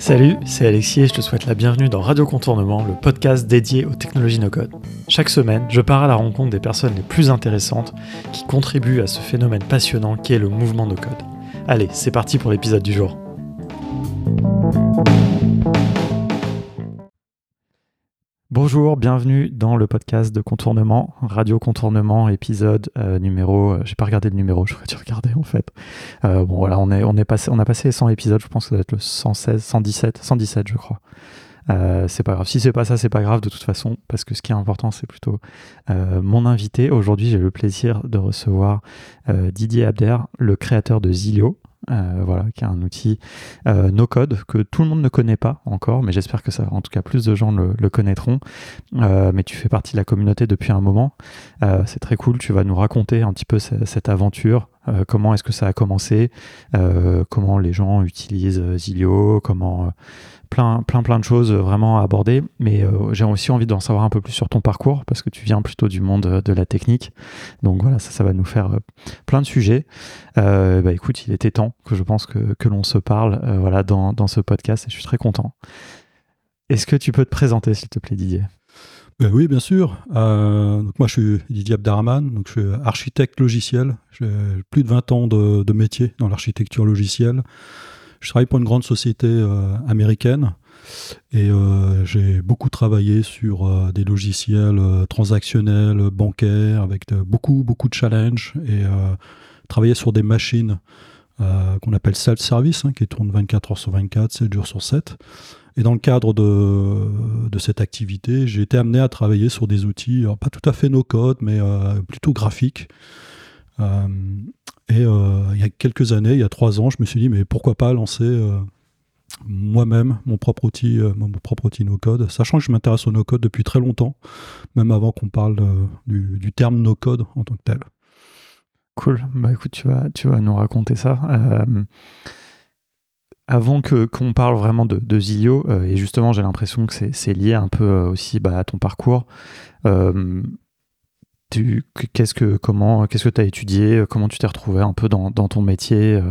Salut, c'est Alexis et je te souhaite la bienvenue dans Radio Contournement, le podcast dédié aux technologies no-code. Chaque semaine, je pars à la rencontre des personnes les plus intéressantes qui contribuent à ce phénomène passionnant qu'est le mouvement no-code. Allez, c'est parti pour l'épisode du jour. Bonjour, bienvenue dans le podcast de Contournement, Radio Contournement, épisode euh, numéro. Euh, j'ai pas regardé le numéro, j'aurais dû regarder en fait. Euh, bon voilà, on est passé on a passé 100 épisodes, je pense que ça doit être le 116, 117, 117 je crois. c'est pas grave. Si c'est pas ça, c'est pas grave de toute façon, parce que ce qui est important, c'est plutôt mon invité. Aujourd'hui, j'ai le plaisir de recevoir Didier Abder, le créateur de Zilio. Euh, voilà, qui est un outil euh, no code que tout le monde ne connaît pas encore, mais j'espère que ça, en tout cas, plus de gens le, connaîtront. Euh, mais tu fais partie de la communauté depuis un moment. c'est très cool. Tu vas nous raconter un petit peu cette aventure. Comment est-ce que ça a commencé? Comment les gens utilisent Zilio? Comment plein, plein, plein de choses vraiment à aborder, mais euh, j'ai aussi envie d'en savoir un peu plus sur ton parcours parce que tu viens plutôt du monde euh, de la technique. Donc voilà, ça, ça va nous faire euh, plein de sujets. bah écoute, il était temps que je pense que, que l'on se parle voilà, dans, dans, ce podcast et je suis très content. Est-ce que tu peux te présenter, s'il te plaît, Didier? Ben oui, bien sûr. donc moi, je suis Didier Abdarrahman, donc je suis architecte logiciel. J'ai plus de 20 ans de, métier dans l'architecture logicielle. Je travaille pour une grande société euh, américaine et euh, j'ai beaucoup travaillé sur euh, des logiciels transactionnels, bancaires, avec beaucoup, beaucoup de challenges et travaillé sur des machines qu'on appelle self-service, hein, qui tournent 24 heures sur 24, 7 jours sur 7. Et dans le cadre de, cette activité, j'ai été amené à travailler sur des outils, pas tout à fait no-code, mais plutôt graphiques. Et euh, il y a quelques années, il y a trois ans, je me suis dit, mais pourquoi pas lancer euh, moi-même mon propre outil, euh, mon propre outil no-code, sachant que je m'intéresse au no-code depuis très longtemps, même avant qu'on parle du, terme no-code en tant que tel. Cool. Bah écoute, tu vas, tu vas nous raconter ça. Avant que qu'on parle vraiment de, de Zilio, et justement j'ai l'impression que c'est lié un peu aussi bah, à ton parcours, qu'est-ce que comment qu'est-ce que tu as étudié comment tu t'es retrouvé un peu dans, ton métier euh,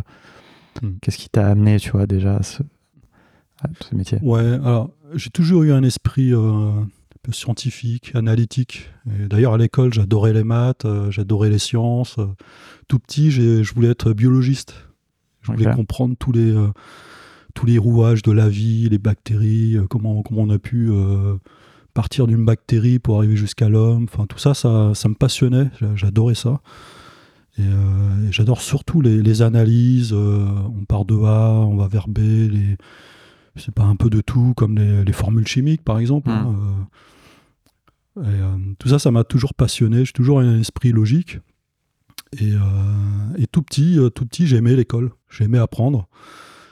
hmm. qu'est-ce qui t'a amené tu vois déjà à ce, métier? Ouais alors j'ai toujours eu un esprit euh, un peu scientifique analytique d'ailleurs à l'école j'adorais les maths euh, j'adorais les sciences tout petit je voulais être biologiste. Je voulais comprendre tous les tous les rouages de la vie les bactéries comment comment on a pu partir d'une bactérie pour arriver jusqu'à l'homme. Enfin, tout ça, ça, ça me passionnait. J'adorais ça. Et, euh, j'adore surtout les, analyses. Euh, on part de A, on va vers B. Les, c'est pas un peu de tout, comme les, formules chimiques, par exemple. Hein, euh. tout ça, ça m'a toujours passionné. J'ai toujours un esprit logique. Et, et tout petit, tout petit, j'aimais l'école. J'aimais apprendre.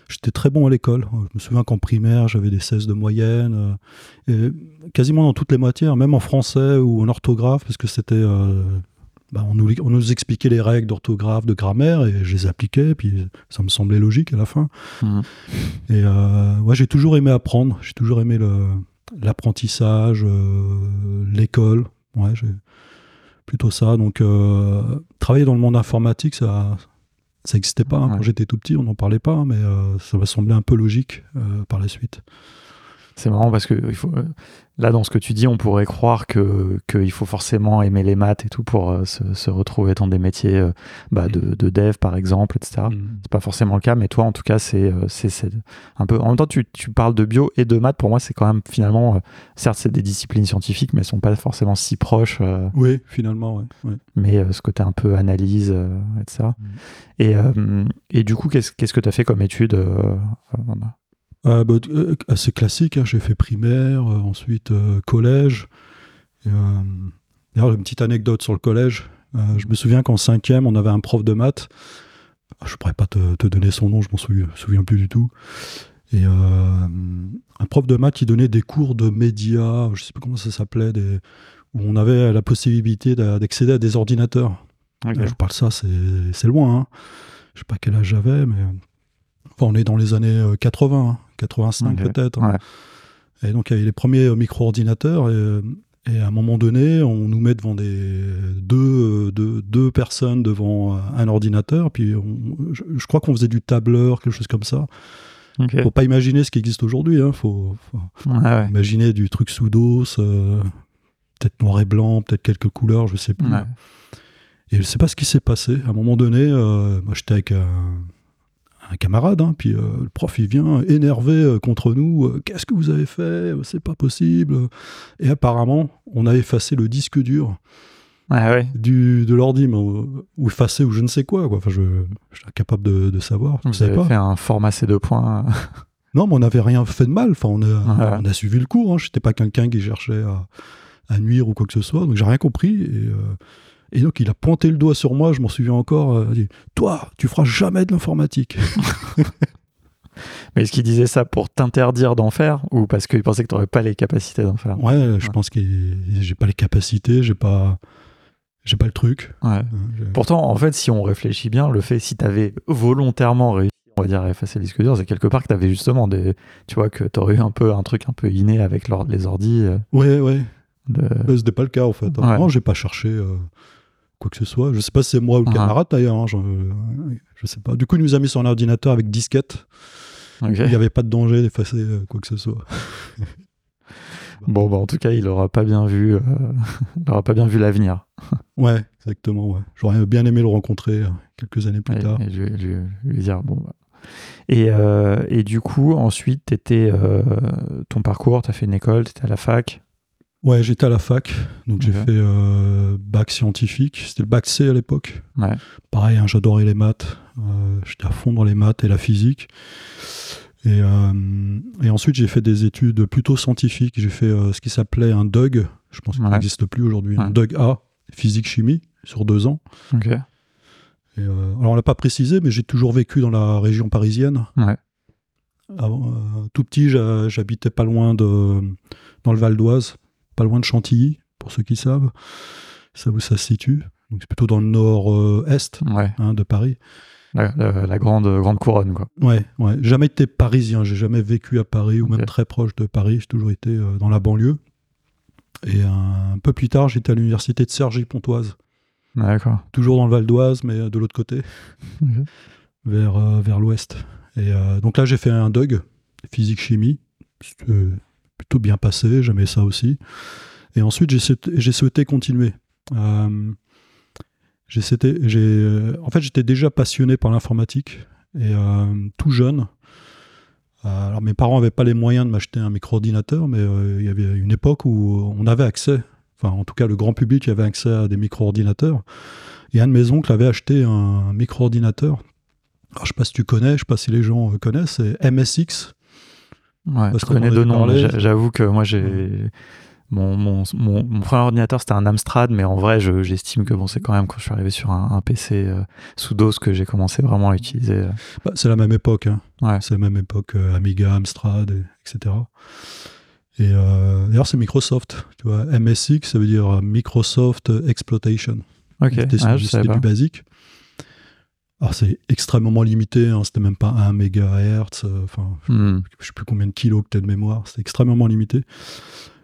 J'étais très bon à l'école. Je me souviens qu'en primaire, j'avais des 16 de moyenne. Euh, et quasiment dans toutes les matières, même en français ou en orthographe, parce que c'était. Euh, bah, on, nous, on, nous, expliquait les règles d'orthographe, de grammaire, et je les appliquais, puis ça me semblait logique à la fin. Mmh. Et euh, j'ai toujours aimé apprendre. J'ai toujours aimé l'apprentissage, l'école. Ouais, j'ai plutôt ça. Donc, travailler dans le monde informatique, ça ça n'existait pas. Hein. Quand j'étais tout petit, on n'en parlait pas, mais euh, ça m'a semblé un peu logique euh, par la suite. C'est marrant parce que il faut, euh, là, dans ce que tu dis, on pourrait croire que qu'il faut forcément aimer les maths et tout pour euh, se, retrouver dans des métiers euh, bah, de, de, dev, par exemple, etc. Mm. C'est pas forcément le cas, mais toi, en tout cas, c'est un peu. En même temps, tu, tu, parles de bio et de maths. Pour moi, c'est quand même finalement, certes, c'est des disciplines scientifiques, mais elles sont pas forcément si proches. oui, finalement, ouais. Mais ce côté un peu analyse, etc. Mm. Et, et du coup, qu'est-ce qu'est-ce que tu as fait comme étude ah, bah, euh, assez classique, hein. j'ai fait primaire, euh, ensuite euh, collège. D'ailleurs, une petite anecdote sur le collège. je me souviens qu'en cinquième, on avait un prof de maths. Ah, je ne pourrais pas te, donner son nom, je m'en souviens, souviens, plus du tout. Et un prof de maths qui donnait des cours de médias, je ne sais plus comment ça s'appelait, où on avait la possibilité d'accéder à des ordinateurs. je parle ça, c'est loin. Hein. Je ne sais pas quel âge j'avais, mais on est dans les années 80. 85 peut-être. Et donc il y avait les premiers euh, micro-ordinateurs euh, et, à un moment donné, on nous met devant des deux, deux, deux personnes devant un ordinateur. Puis je, crois qu'on faisait du tableur, quelque chose comme ça. Ok. Faut pas imaginer ce qui existe aujourd'hui. Hein. Faut, faut Ouais, ouais. imaginer du truc sous dos, euh, peut-être noir et blanc, peut-être quelques couleurs, je sais plus. Ouais. Et je sais pas ce qui s'est passé. À un moment donné, euh, moi j'étais avec un, un camarade, hein, puis euh, le prof il vient énervé euh, contre nous. euh, Qu'est-ce que vous avez fait? C'est pas possible. Et apparemment, on a effacé le disque dur ouais. du, de l'ordi, ou effacé ou je ne sais quoi. quoi. Enfin, je, je suis incapable de, de savoir. Vous avez pas. fait un format C2 points. Non, mais on n'avait rien fait de mal. Enfin, on a, Ouais. on a suivi le cours. Hein. Je n'étais pas quelqu'un qui cherchait à, à nuire ou quoi que ce soit. Donc, j'ai rien compris. Et, et donc, il a pointé le doigt sur moi. Je m'en souviens encore. euh, il a dit Toi, tu feras jamais de l'informatique. Mais est-ce qu'il disait ça pour t'interdire d'en faire ou parce qu'il pensait que tu n'aurais pas les capacités d'en faire? Ouais, je pense que j'ai pas les capacités. J'ai pas, j'ai pas le truc. Ouais. hein. Pourtant, en fait, si on réfléchit bien, le fait, si tu avais volontairement réussi, on va dire, à effacer le disque dur, c'est quelque part que tu avais justement des. Tu vois, que tu aurais eu un peu un truc un peu inné avec les ordis. euh, Ouais, ouais. de... C'était pas le cas, en fait. Ouais. Non, j'ai pas cherché euh, quoi que ce soit. Je sais pas si c'est moi ou le Ouais. camarade, d'ailleurs. hein. Je, je sais pas. Du coup, il nous a mis sur un ordinateur avec disquette. Il n'y avait pas de danger d'effacer euh, quoi que ce soit. Bon, bah, en tout cas, il aura pas bien vu, euh, il aura pas bien vu l'avenir. Ouais, exactement. Ouais. J'aurais bien aimé le rencontrer euh, quelques années plus Et, tard. et lui, lui- lui dire bon. bah. Et, euh, et du coup, ensuite, t'étais, euh, ton parcours, tu as fait une école, tu étais à la fac. Ouais, j'étais à la fac, donc j'ai fait euh, bac scientifique. C'était le bac C à l'époque. Ouais. Pareil, hein, j'adorais les maths. Euh, j'étais à fond dans les maths et la physique. Et, euh, et ensuite, j'ai fait des études plutôt scientifiques. J'ai fait ce qui s'appelait un DUG. Je pense qu'il Ouais. n'existe plus aujourd'hui. Un. DUG A, physique-chimie, sur deux ans. Et, alors, on l'a pas précisé, mais j'ai toujours vécu dans la région parisienne. Ouais. Avant, tout petit, j'ha- j'habitais pas loin de, dans le Val d'Oise, pas loin de Chantilly, pour ceux qui savent. Ça où ça se situe. Donc c'est plutôt dans le nord-est Ouais. hein, de Paris. La, la- la grande, grande couronne, quoi. Ouais, ouais. Jamais été parisien, j'ai jamais vécu à Paris ou même très proche de Paris. J'ai toujours été euh, dans la banlieue. Et un peu plus tard, j'étais à l'université de Cergy-Pontoise, D'accord. toujours dans le Val d'Oise, mais euh, de l'autre côté. Vers, euh, vers l'ouest. Et euh, donc là, j'ai fait un DUG, physique-chimie. Plutôt bien passé, j'aimais ça aussi. Et ensuite, j'ai souhaité, continuer. Euh, euh, en fait, j'étais déjà passionné par l'informatique. Et euh, tout jeune, alors mes parents n'avaient pas les moyens de m'acheter un micro-ordinateur, mais il y avait une époque où on avait accès, enfin en tout cas le grand public avait accès à des micro-ordinateurs. Et un de mes oncles avait acheté un micro-ordinateur alors, je sais pas si tu connais, je sais pas si les gens connaissent, c'est MSX. Ouais, je connais deux noms. J'avoue que moi, j'ai. Mon, mon, mon, mon premier ordinateur, c'était un Amstrad, mais en vrai, je- j'estime que bon, c'est quand même quand je suis arrivé sur un, un PC euh, sous DOS que j'ai commencé vraiment à utiliser. euh. Bah, c'est la même époque, hein. Ouais. c'est la même époque, euh, Amiga, Amstrad, et- etc. Et euh, d'ailleurs, c'est Microsoft. Tu vois, MSX, ça veut dire Microsoft Exploitation. Ok, C'était ah, du basique. Alors, c'est extrêmement limité, hein, c'était même pas 1 MHz, euh, enfin, Hmm. je sais plus combien de kilos que tu de mémoire, c'est extrêmement limité.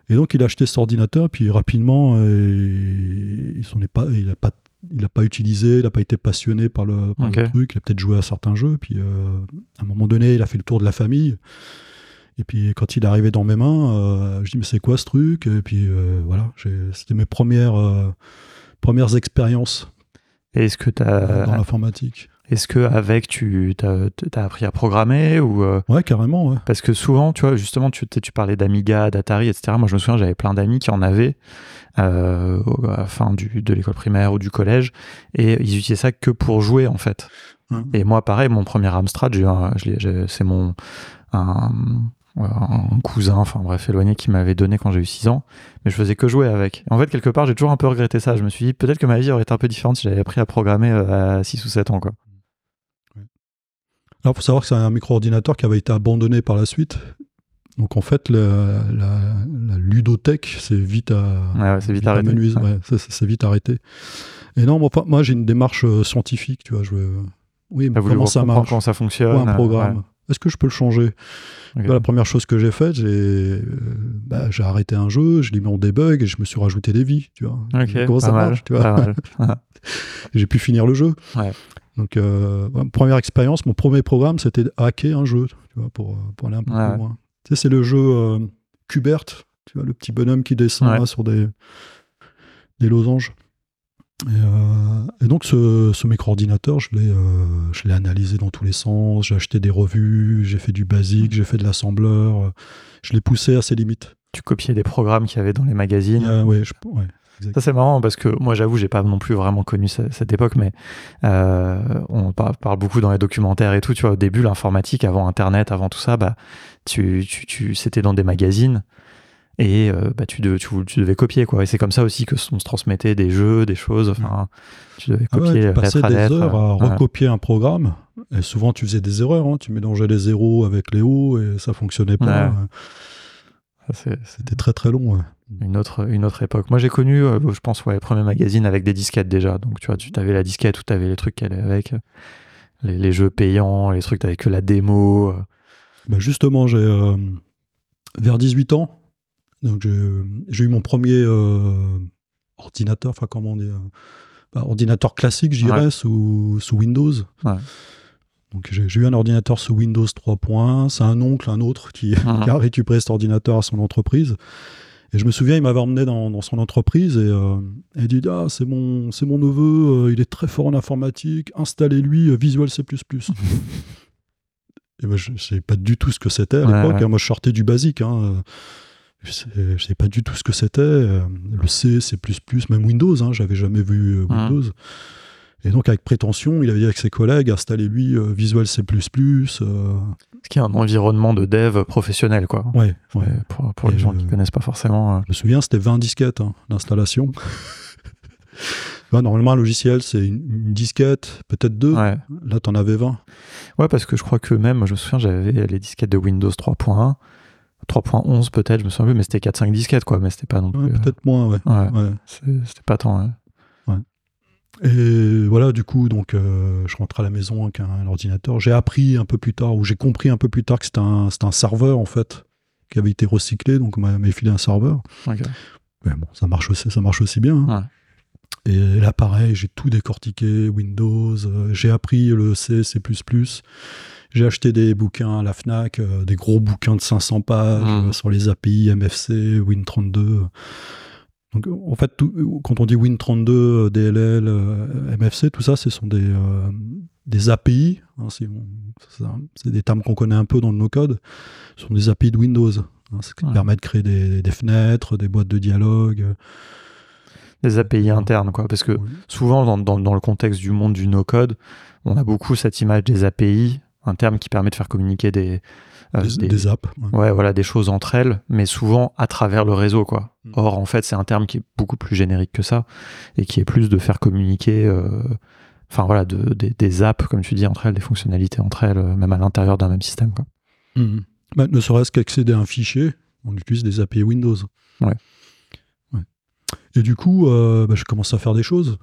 Et donc il a acheté cet ordinateur, puis rapidement, euh, il est pas, il a pas, il a pas utilisé, il n'a pas été passionné par le, par le Ok. truc, il a peut-être joué à certains jeux, puis euh, à un moment donné, il a fait le tour de la famille. Et puis quand il est arrivé dans mes mains, euh, je dis mais c'est quoi ce truc? Et puis euh, voilà, c'était mes premières, euh, premières expériences Est-ce que tu euh, dans l'informatique. est-ce que avec tu as, appris à programmer ou euh, Ouais, carrément, ouais. parce que souvent, tu vois, justement, tu, tu parlais d'Amiga, d'Atari, etc. Moi, je me souviens, j'avais plein d'amis qui en avaient euh, à la fin du, de l'école primaire ou du collège, et ils utilisaient ça que pour jouer, en fait. Et moi, pareil, mon premier Amstrad, c'est mon un, un cousin, enfin bref, éloigné, qui m'avait donné quand j'ai eu 6 ans, mais je faisais que jouer avec. En fait, quelque part, j'ai toujours un peu regretté ça. Je me suis dit, peut-être que ma vie aurait été un peu différente si j'avais appris à programmer euh, à 6 ou 7 ans, quoi. Alors, faut savoir que c'est un micro-ordinateur qui avait été abandonné par la suite. Donc, en fait, la, la ludothèque, c'est vite à. Ouais, ouais, c'est vite arrêté. Ouais. Ça, ça, c'est vite arrêté. Et non, moi, j'ai une démarche euh, scientifique, tu vois. Je. Oui, mais comment ça marche comment ça fonctionne. Quoi, un euh, programme. Est-ce que je peux le changer? Bah, La première chose que j'ai faite, j'ai euh, bah, j'ai arrêté un jeu, je l'ai mis en debug et je me suis rajouté des vies, tu vois. Comment ça mal, marche, tu vois. J'ai pu finir le jeu. Ouais. Donc, euh, première expérience, mon premier programme, c'était hacker un jeu, tu vois, pour, pour aller un peu Ouais, plus loin. Tu sais, c'est le jeu euh, Kubert, tu vois, le petit bonhomme qui descend Ouais. là, sur des, des losanges. Et, euh, et donc, ce, ce micro-ordinateur, je l'ai euh, je l'ai analysé dans tous les sens. J'ai acheté des revues, j'ai fait du basique, j'ai fait de l'assembleur. Je l'ai poussé à ses limites. Tu copiais des programmes qu'il y avait dans les magazines. Euh, je- ouais. Ça c'est marrant parce que moi j'avoue j'ai pas non plus vraiment connu ce- cette époque mais euh, on par- parle beaucoup dans les documentaires et tout tu vois au début l'informatique avant internet avant tout ça bah tu, tu, tu c'était dans des magazines et euh, bah tu, de- tu, tu devais copier quoi et c'est comme ça aussi que on se transmettait des jeux des choses enfin tu devais Ah ouais, copier tu lettre passais à des lettre heures à ouais. recopier un programme. Et souvent, tu faisais des erreurs. hein. Tu mélangeais les zéros avec les hauts et ça fonctionnait pas. Ouais. C'est C'était très très long. ouais. une autre une autre époque moi j'ai connu euh, je pense ouais les premiers magazines avec des disquettes déjà donc tu vois tu avais la disquette où tu avais les trucs qu'elle avec euh, les, les jeux payants les trucs avec que la démo euh. Bah, justement, j'ai euh, vers 18 ans, donc j'ai eu mon premier euh, ordinateur, enfin comment on dit, euh, bah, ordinateur classique, je dirais, Ouais. sous, sous Windows. Ouais. Donc j'ai eu un ordinateur sous Windows 3.1. C'est un oncle, un autre, qui, Mhm. qui a récupéré cet ordinateur à son entreprise. Et je me souviens, il m'avait emmené dans, dans son entreprise et euh, il dit Ah, c'est mon, mon neveu, euh, il est très fort en informatique, installez-lui euh, Visual C. et ben, je ne savais pas du tout ce que c'était à Ouais, l'époque. ouais. hein. Moi, je sortais du basique. hein. Je ne savais pas du tout ce que c'était. euh, Le C, C, même Windows. Hein, J'avais jamais vu euh, Mhm. Windows. Et donc, avec prétention, il avait dit avec ses collègues installez-lui euh, Visual C. euh, ce qui est un environnement de dev professionnel quoi ouais, ouais. Pour, pour les gens qui euh, connaissent pas forcément euh. Je me souviens, c'était 20 disquettes hein, d'installation. Ouais, normalement, un logiciel, c'est une, une disquette, peut-être deux. ouais Là, t'en avais 20. ouais parce que je crois que même je me souviens j'avais les disquettes de Windows 3.1 3.11 peut-être je me souviens plus mais c'était 4-5 disquettes quoi mais c'était pas non plus euh, peut-être moins, ouais. ouais, Ouais. c'est- c'était pas tant ouais. Et voilà, du coup, donc, euh, je rentre à la maison avec un, ordinateur. J'ai appris un peu plus tard, ou j'ai compris un peu plus tard que c'était un, un serveur, en fait, qui avait été recyclé. Donc, on m'a m'a filé un serveur. Ok. Mais bon, ça marche aussi, ça marche aussi bien. hein. Et là, pareil, j'ai tout décortiqué, Windows. euh, j'ai appris le C, C++. J'ai acheté des bouquins à la FNAC, euh, des gros bouquins de 500 pages Mhm. euh, sur les API, MFC, Win32. Donc, en fait, tout- quand on dit Win32, euh, DLL, euh, MFC, tout ça, ce sont des, euh, des API. hein, c'est des termes qu'on connaît un peu dans le no-code. Ce sont des API de Windows. hein, ce qui Ouais. permet de créer des, des fenêtres, des boîtes de dialogue. des API internes quoi parce que souvent dans, dans- dans le contexte du monde du no-code, on a beaucoup cette image des API, un terme qui permet de faire communiquer des, euh, des, des- des apps. ouais. ouais, voilà, des choses entre elles, mais souvent à travers le réseau. Quoi. Mm. Or, en fait, c'est un terme qui est beaucoup plus générique que ça et qui est plus de faire communiquer, euh, enfin voilà, de, des, des apps, comme tu dis, entre elles, des fonctionnalités entre elles, euh, même à l'intérieur d'un même système. Quoi. Mhm. Bah, ne serait-ce qu'accéder à un fichier, on utilise des API Windows. Ouais. Ouais. Et du coup, euh, bah, je commence à faire des choses.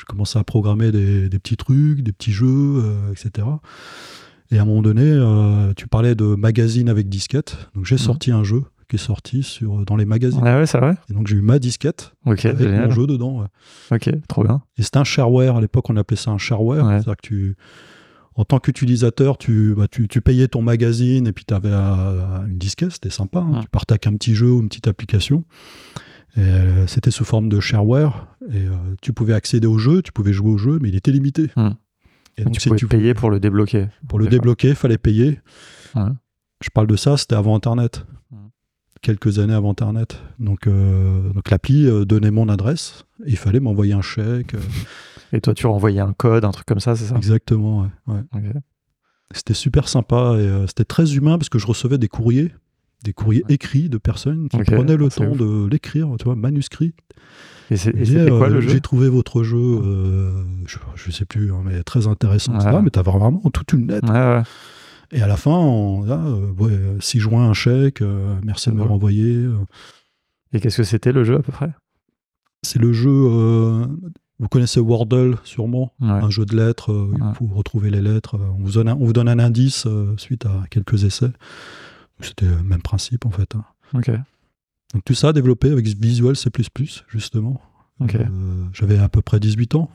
Je commence à programmer des, des petits trucs, des petits jeux, euh, etc. Et à un moment donné, euh, tu parlais de magazine avec disquette. Donc j'ai Mhm. sorti un jeu qui est sorti sur, dans les magazines. Ah ouais, c'est vrai? Et donc j'ai eu ma disquette Ok, avec génial. mon jeu dedans. ouais. Ok, trop bien. Et c'était un shareware. À l'époque, on appelait ça un shareware. Ouais. C'est-à-dire que tu, en tant qu'utilisateur, tu, bah, tu, tu payais ton magazine et puis tu avais une disquette. C'était sympa. hein. Tu partais avec un petit jeu ou une petite application. Euh, C'était sous forme de shareware. Et euh, tu pouvais accéder au jeu, tu pouvais jouer au jeu, mais il était limité. Hmm. Et donc, tu si pouvais tu payer pour le débloquer. pour le débloquer, il fallait payer. Ouais. Je parle de ça, c'était avant Internet. Hmm. Quelques années avant Internet. Donc, euh, donc l'appli euh, donnait mon adresse. Et il fallait m'envoyer un chèque. euh, Et toi, tu renvoyais un code, un truc comme ça, c'est ça? Exactement. ouais, ouais. C'était super sympa et c'était très humain parce que je recevais des courriers, des courriers écrits de personnes qui prenaient le c'est temps ouf. de l'écrire, tu vois, manuscrit. Et c'était quoi euh, le jeu? J'ai trouvé votre jeu, euh, je, je sais plus, hein, mais très intéressant. Ouais. Mais t'avais vraiment toute une lettre. Ouais, ouais. Et à la fin, on, là, euh, ouais, 6 juin, un chèque, merci de me renvoyer. Et qu'est-ce que c'était le jeu à peu près? C'est le jeu, vous connaissez Wordle sûrement, Ouais. un jeu de lettres, euh, Ouais. pour retrouver les lettres. On vous donne un, on vous donne un indice euh, suite à quelques essais. C'était le même principe en fait. hein. Ok. Donc tout ça développé avec Visual C++, justement. Euh, J'avais à peu près 18 ans.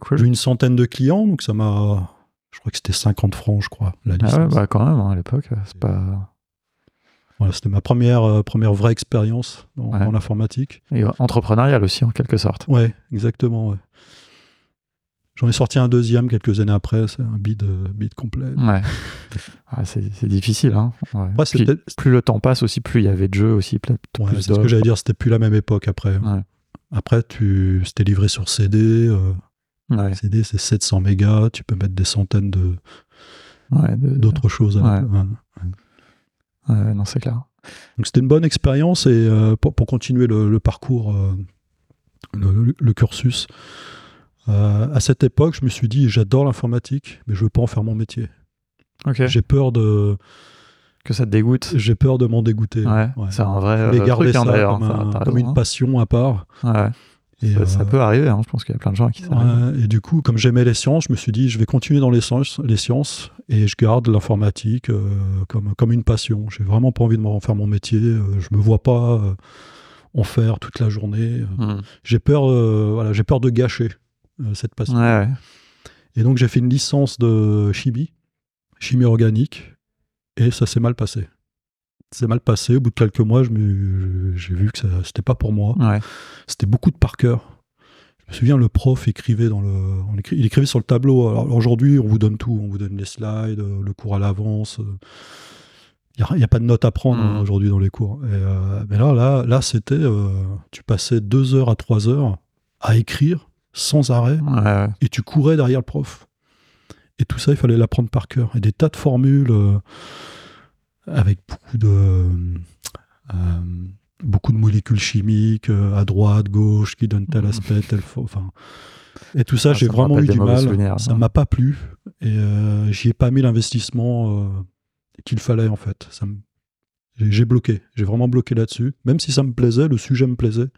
Cool. J'ai eu une centaine de clients, donc ça m'a. Je crois que c'était 50 francs, je crois, la licence. Ah ouais, bah quand même, hein, à l'époque, c'est pas. Voilà, c'était ma première, euh, première vraie expérience dans, Ouais. dans l'informatique. Et entrepreneurial aussi, en quelque sorte. Ouais, exactement. ouais. J'en ai sorti un deuxième quelques années après, c'est un bid, euh, bid complet. Ouais. C'est difficile, hein. Ouais. Après, c'est Puis, peut-être- plus le temps passe aussi, plus il y avait de jeux aussi, Ouais, c'est ce que j'allais dire, c'était plus la même époque après. Après, tu, c'était livré sur CD. euh, CD, c'est 700 mégas. Tu peux mettre des centaines de, d'autres choses. à la- non, c'est clair. Donc, c'était une bonne expérience et euh, pour, pour continuer le, le parcours, euh, le, le cursus. Euh, à cette époque, je me suis dit, j'adore l'informatique, mais je veux pas en faire mon métier. J'ai peur de, Que ça te dégoûte. j'ai peur de m'en dégoûter. Ouais, Ouais. c'est un vrai Je euh, garder truc, hein, ça comme, Ça, un- t'as comme raison, une hein. passion à part. Ouais. Et, Ça, ça euh, peut arriver, hein. je pense qu'il y a plein de gens à qui ça arrive. Et du coup, comme j'aimais les sciences, je me suis dit, je vais continuer dans les sciences, les sciences et je garde l'informatique euh, comme, comme une passion. J'ai vraiment pas envie de m'en faire mon métier. je me vois pas en faire toute la journée. Hmm. J'ai peur, voilà, j'ai peur de gâcher cette passion. Ouais, ouais. Et donc, j'ai fait une licence de chimie, chimie organique, et ça s'est mal passé. C'est mal passé. Au bout de quelques mois, j'ai vu que ça- c'était pas pour moi. Ouais. C'était beaucoup de par cœur. Je me souviens, le prof écrivait dans le, on il écrivait sur le tableau. Alors aujourd'hui, on vous donne tout, on vous donne les slides, euh, le cours à l'avance. euh. Il n'y a, pas de notes à prendre Mhm. hein, aujourd'hui dans les cours. Et, euh, mais là, là, là, c'était, euh, tu passais deux heures à trois heures à écrire sans arrêt Ouais, et tu courais derrière le prof. Et tout ça, il fallait l'apprendre par cœur. Et des tas de formules euh, avec beaucoup de, euh, beaucoup de molécules chimiques euh, à droite, gauche, qui donnent tel aspect, tel faux. Enfin, et tout ça, Ah, j'ai vraiment eu du mal. souvenirs, ça m'a pas plu. Et j'y ai pas mis l'investissement qu'il fallait, en fait. Ça me- j'ai bloqué. J'ai vraiment bloqué là-dessus. Même si ça me plaisait, le sujet me plaisait.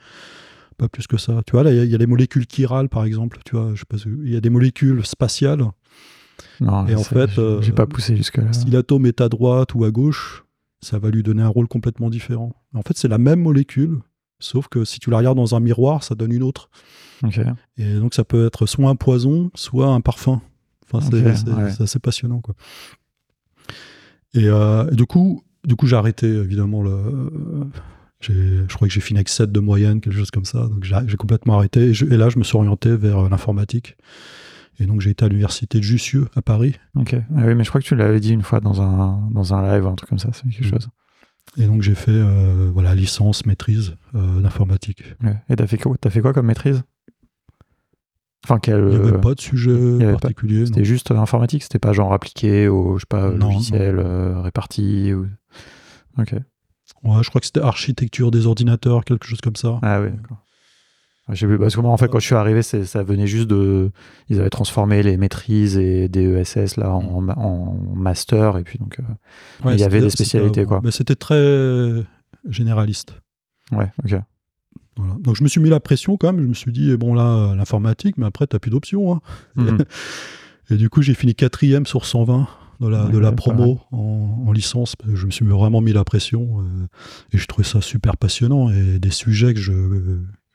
Pas plus que ça. Tu vois, là, il y a- il y, a les molécules chirales, par exemple. Tu vois, je sais pas il y a des molécules spatiales. Non, Et en fait, j'ai- euh, pas poussé jusque-là. Si l'atome est à droite ou à gauche, ça va lui donner un rôle complètement différent. En fait, c'est la même molécule, sauf que si tu la regardes dans un miroir, ça donne une autre. Et donc, ça peut être soit un poison, soit un parfum. Enfin, ouais. c'est assez passionnant, quoi. Et, euh, et du coup, du coup, j'ai arrêté évidemment le. Je crois que j'ai fini avec 7 de moyenne, quelque chose comme ça. Donc j'ai complètement arrêté. Et, je- et là, je me suis orienté vers euh, l'informatique. Et donc j'ai été à l'université de Jussieu à Paris. Ok. Ah oui, mais je crois que tu l'avais dit une fois dans un, dans un live un truc comme ça, c'est quelque Mm. chose. Et donc j'ai fait euh, voilà licence, maîtrise euh, d'informatique. Ouais. Et t'as fait, quoi- t'as fait quoi comme maîtrise? Enfin, quel, Il n'y avait euh, pas de sujet particulier. C'était juste informatique, c'était pas genre appliqué au, je sais pas, Non, logiciel réparti ou... Ok. Ouais, je crois que c'était architecture des ordinateurs, quelque chose comme ça. Ah oui, d'accord. Ouais, J'ai vu, parce que moi, en fait, quand je suis arrivé, ça venait juste de. Ils avaient transformé les maîtrises et des ESS là, en, ma- en master, et puis donc. euh, Ouais, il y avait des spécialités, quoi. Mais c'était très généraliste. Ouais, ok. Voilà. Donc je me suis mis la pression quand même. Je me suis dit, eh bon là, euh, l'informatique, mais après, t'as plus d'options. hein. Mhm. Et du coup, j'ai fini quatrième sur 120 de la, Ouais, de la ouais, promo en, en licence. parce que Je me suis vraiment mis la pression euh, et je trouvais ça super passionnant et des sujets que je,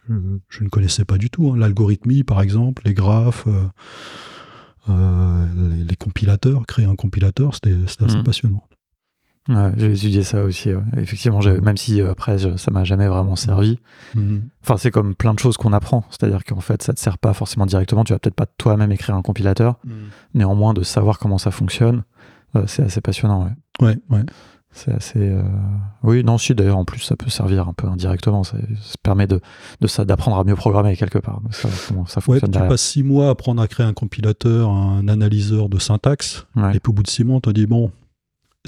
je, je ne connaissais pas du tout. hein. L'algorithmie, par exemple, les graphes, euh, euh, les, les compilateurs, créer un compilateur, c'était assez Mhm. passionnant. Ouais, j'ai étudié ça aussi. ouais. Effectivement, même si euh, après, je- ça m'a jamais vraiment servi. Enfin, c'est comme plein de choses qu'on apprend. C'est-à-dire qu'en fait, ça te sert pas forcément directement. Tu vas peut-être pas toi-même écrire un compilateur. Néanmoins, de savoir comment ça fonctionne, euh, c'est assez passionnant. Ouais. Ouais, ouais. C'est assez. euh, Oui, non, si, d'ailleurs, en plus, ça peut servir un peu indirectement. Ça, ça permet de, de ça, d'apprendre à mieux programmer quelque part. comment ça Ouais, fonctionne tu derrière. passes six mois à apprendre à créer un compilateur, un analyseur de syntaxe, Ouais. et puis au bout de six mois, on t'a dit bon,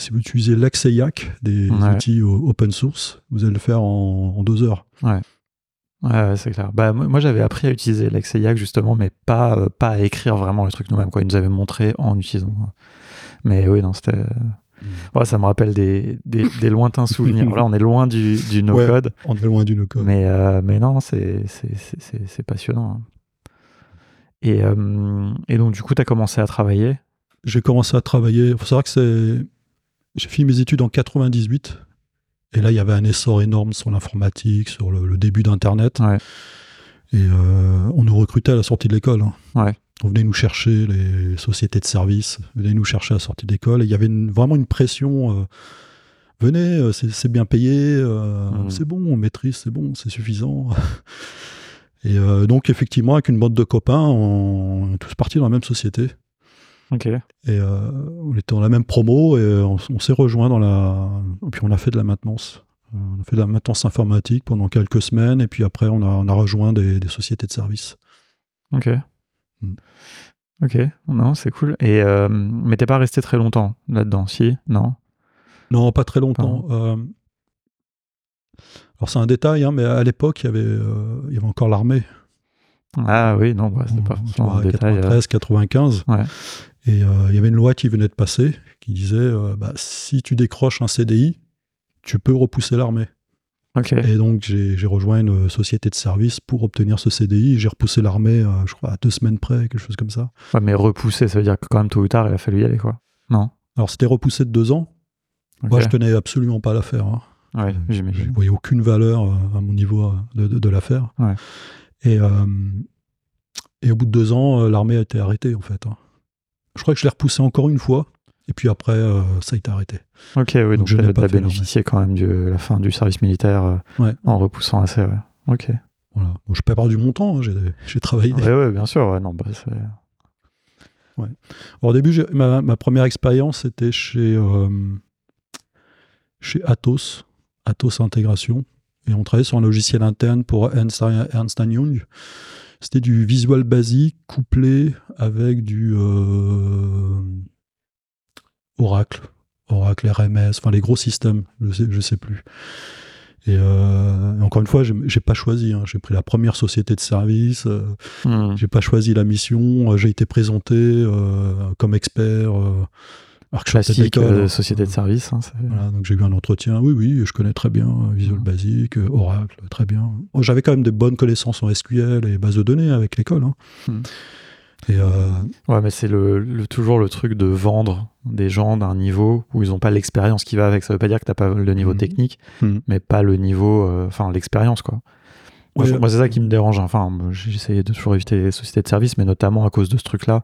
si vous utilisez l'Axeyac, des Ouais. outils open source, vous allez le faire en, en deux heures. Ouais, ouais, c'est clair. Bah, moi, j'avais appris à utiliser l'Exeiac justement, mais pas, euh, pas à écrire vraiment le truc nous-mêmes. Quoi. Ils nous avaient montré en utilisant. Mais oui, non, c'était. Ouais, ça me rappelle des, des, des lointains souvenirs. Là, on est loin du, du no-code. On est loin du no-code. Mais, euh, mais non, c'est c'est- c'est- c'est- c'est passionnant. hein. Et, euh, et donc, du coup, tu as commencé à travailler? J'ai commencé à travailler. Il faut savoir que c'est. J'ai fini mes études en 98. Et là, il y avait un essor énorme sur l'informatique, sur le, le début d'Internet. Ouais. Et on nous recrutait à la sortie de l'école. hein. Ouais. On venait nous chercher, les sociétés de services venaient nous chercher à la sortie de l'école. Et il y avait une- vraiment une pression. euh, venez, euh, c'est bien payé, euh, Mhm. c'est bon, on maîtrise, c'est bon, c'est suffisant. Et euh, donc, effectivement, avec une bande de copains, on est tous partis dans la même société. Ok. Et euh, on était dans la même promo et on, on s'est rejoint dans la. Et puis on a fait de la maintenance. Euh, On a fait de la maintenance informatique pendant quelques semaines et puis après on a, on a rejoint des, des sociétés de services. Ok. Mm. Ok. Non, c'est cool. Et euh, mais t'es pas resté très longtemps là-dedans, si? Non? Non, pas très longtemps. Euh, alors c'est un détail, hein, mais à l'époque il y avait, euh, il y avait encore l'armée. Ah oui, non, bah, c'est pas forcément détail. euh. 93, 95. Ouais. Et euh, il y avait une loi qui venait de passer qui disait euh, bah, si tu décroches un CDI, tu peux repousser l'armée. Ok. Et donc, j'ai rejoint une société de service pour obtenir ce CDI. J'ai repoussé l'armée, euh, je crois, à deux semaines près, quelque chose comme ça. Ouais, mais repousser, ça veut dire que quand même tôt ou tard, il a fallu y aller, quoi. Non? Alors, c'était repoussé de deux ans. Moi, je tenais absolument pas à l'affaire. hein. Ouais, Je voyais aucune valeur euh, à mon niveau euh, de, de- de l'affaire. Ouais. Et, euh, et au bout de deux ans, euh, l'armée a été arrêtée, en fait. hein. Je crois que je l'ai repoussé encore une fois. Et puis après, euh, ça a été arrêté. Ok, oui, donc, je n'ai pas bénéficié quand même de la fin du service militaire euh, Ouais. en repoussant assez, ouais. Ok. Voilà. Bon, je prépare du montant, hein, j'ai travaillé. Ouais, bien sûr, non, bah, Alors, au début, ma, ma première expérience, c'était chez, euh, chez Atos, Atos Intégration. Et on travaillait sur un logiciel interne pour Ernst, Ernst Young. C'était du visual basique couplé avec du euh, Oracle, Oracle RMS, enfin les gros systèmes, je sais, je sais plus. Et euh, encore une fois, j'ai pas choisi. hein. J'ai pris la première société de service. euh, Hmm. j'ai pas choisi la mission, euh, j'ai été présenté comme expert, de classique l'école, euh, hein. société de service. hein, Voilà, donc j'ai eu un entretien, oui, oui, je connais très bien euh, Visual Mhm. Basic, euh, Oracle, très bien. Oh, J'avais quand même des bonnes connaissances en SQL et bases de données avec l'école. hein. Et euh, Ouais, mais c'est le, le- toujours le truc de vendre des gens d'un niveau où ils n'ont pas l'expérience qui va avec. Ça veut pas dire que t'as pas le niveau Mhm. technique, mais pas le niveau, euh, enfin l'expérience, quoi. Moi, Ouais. moi, c'est ça qui me dérange. Enfin, moi, j'ai essayé de toujours éviter les sociétés de services, mais notamment à cause de ce truc-là,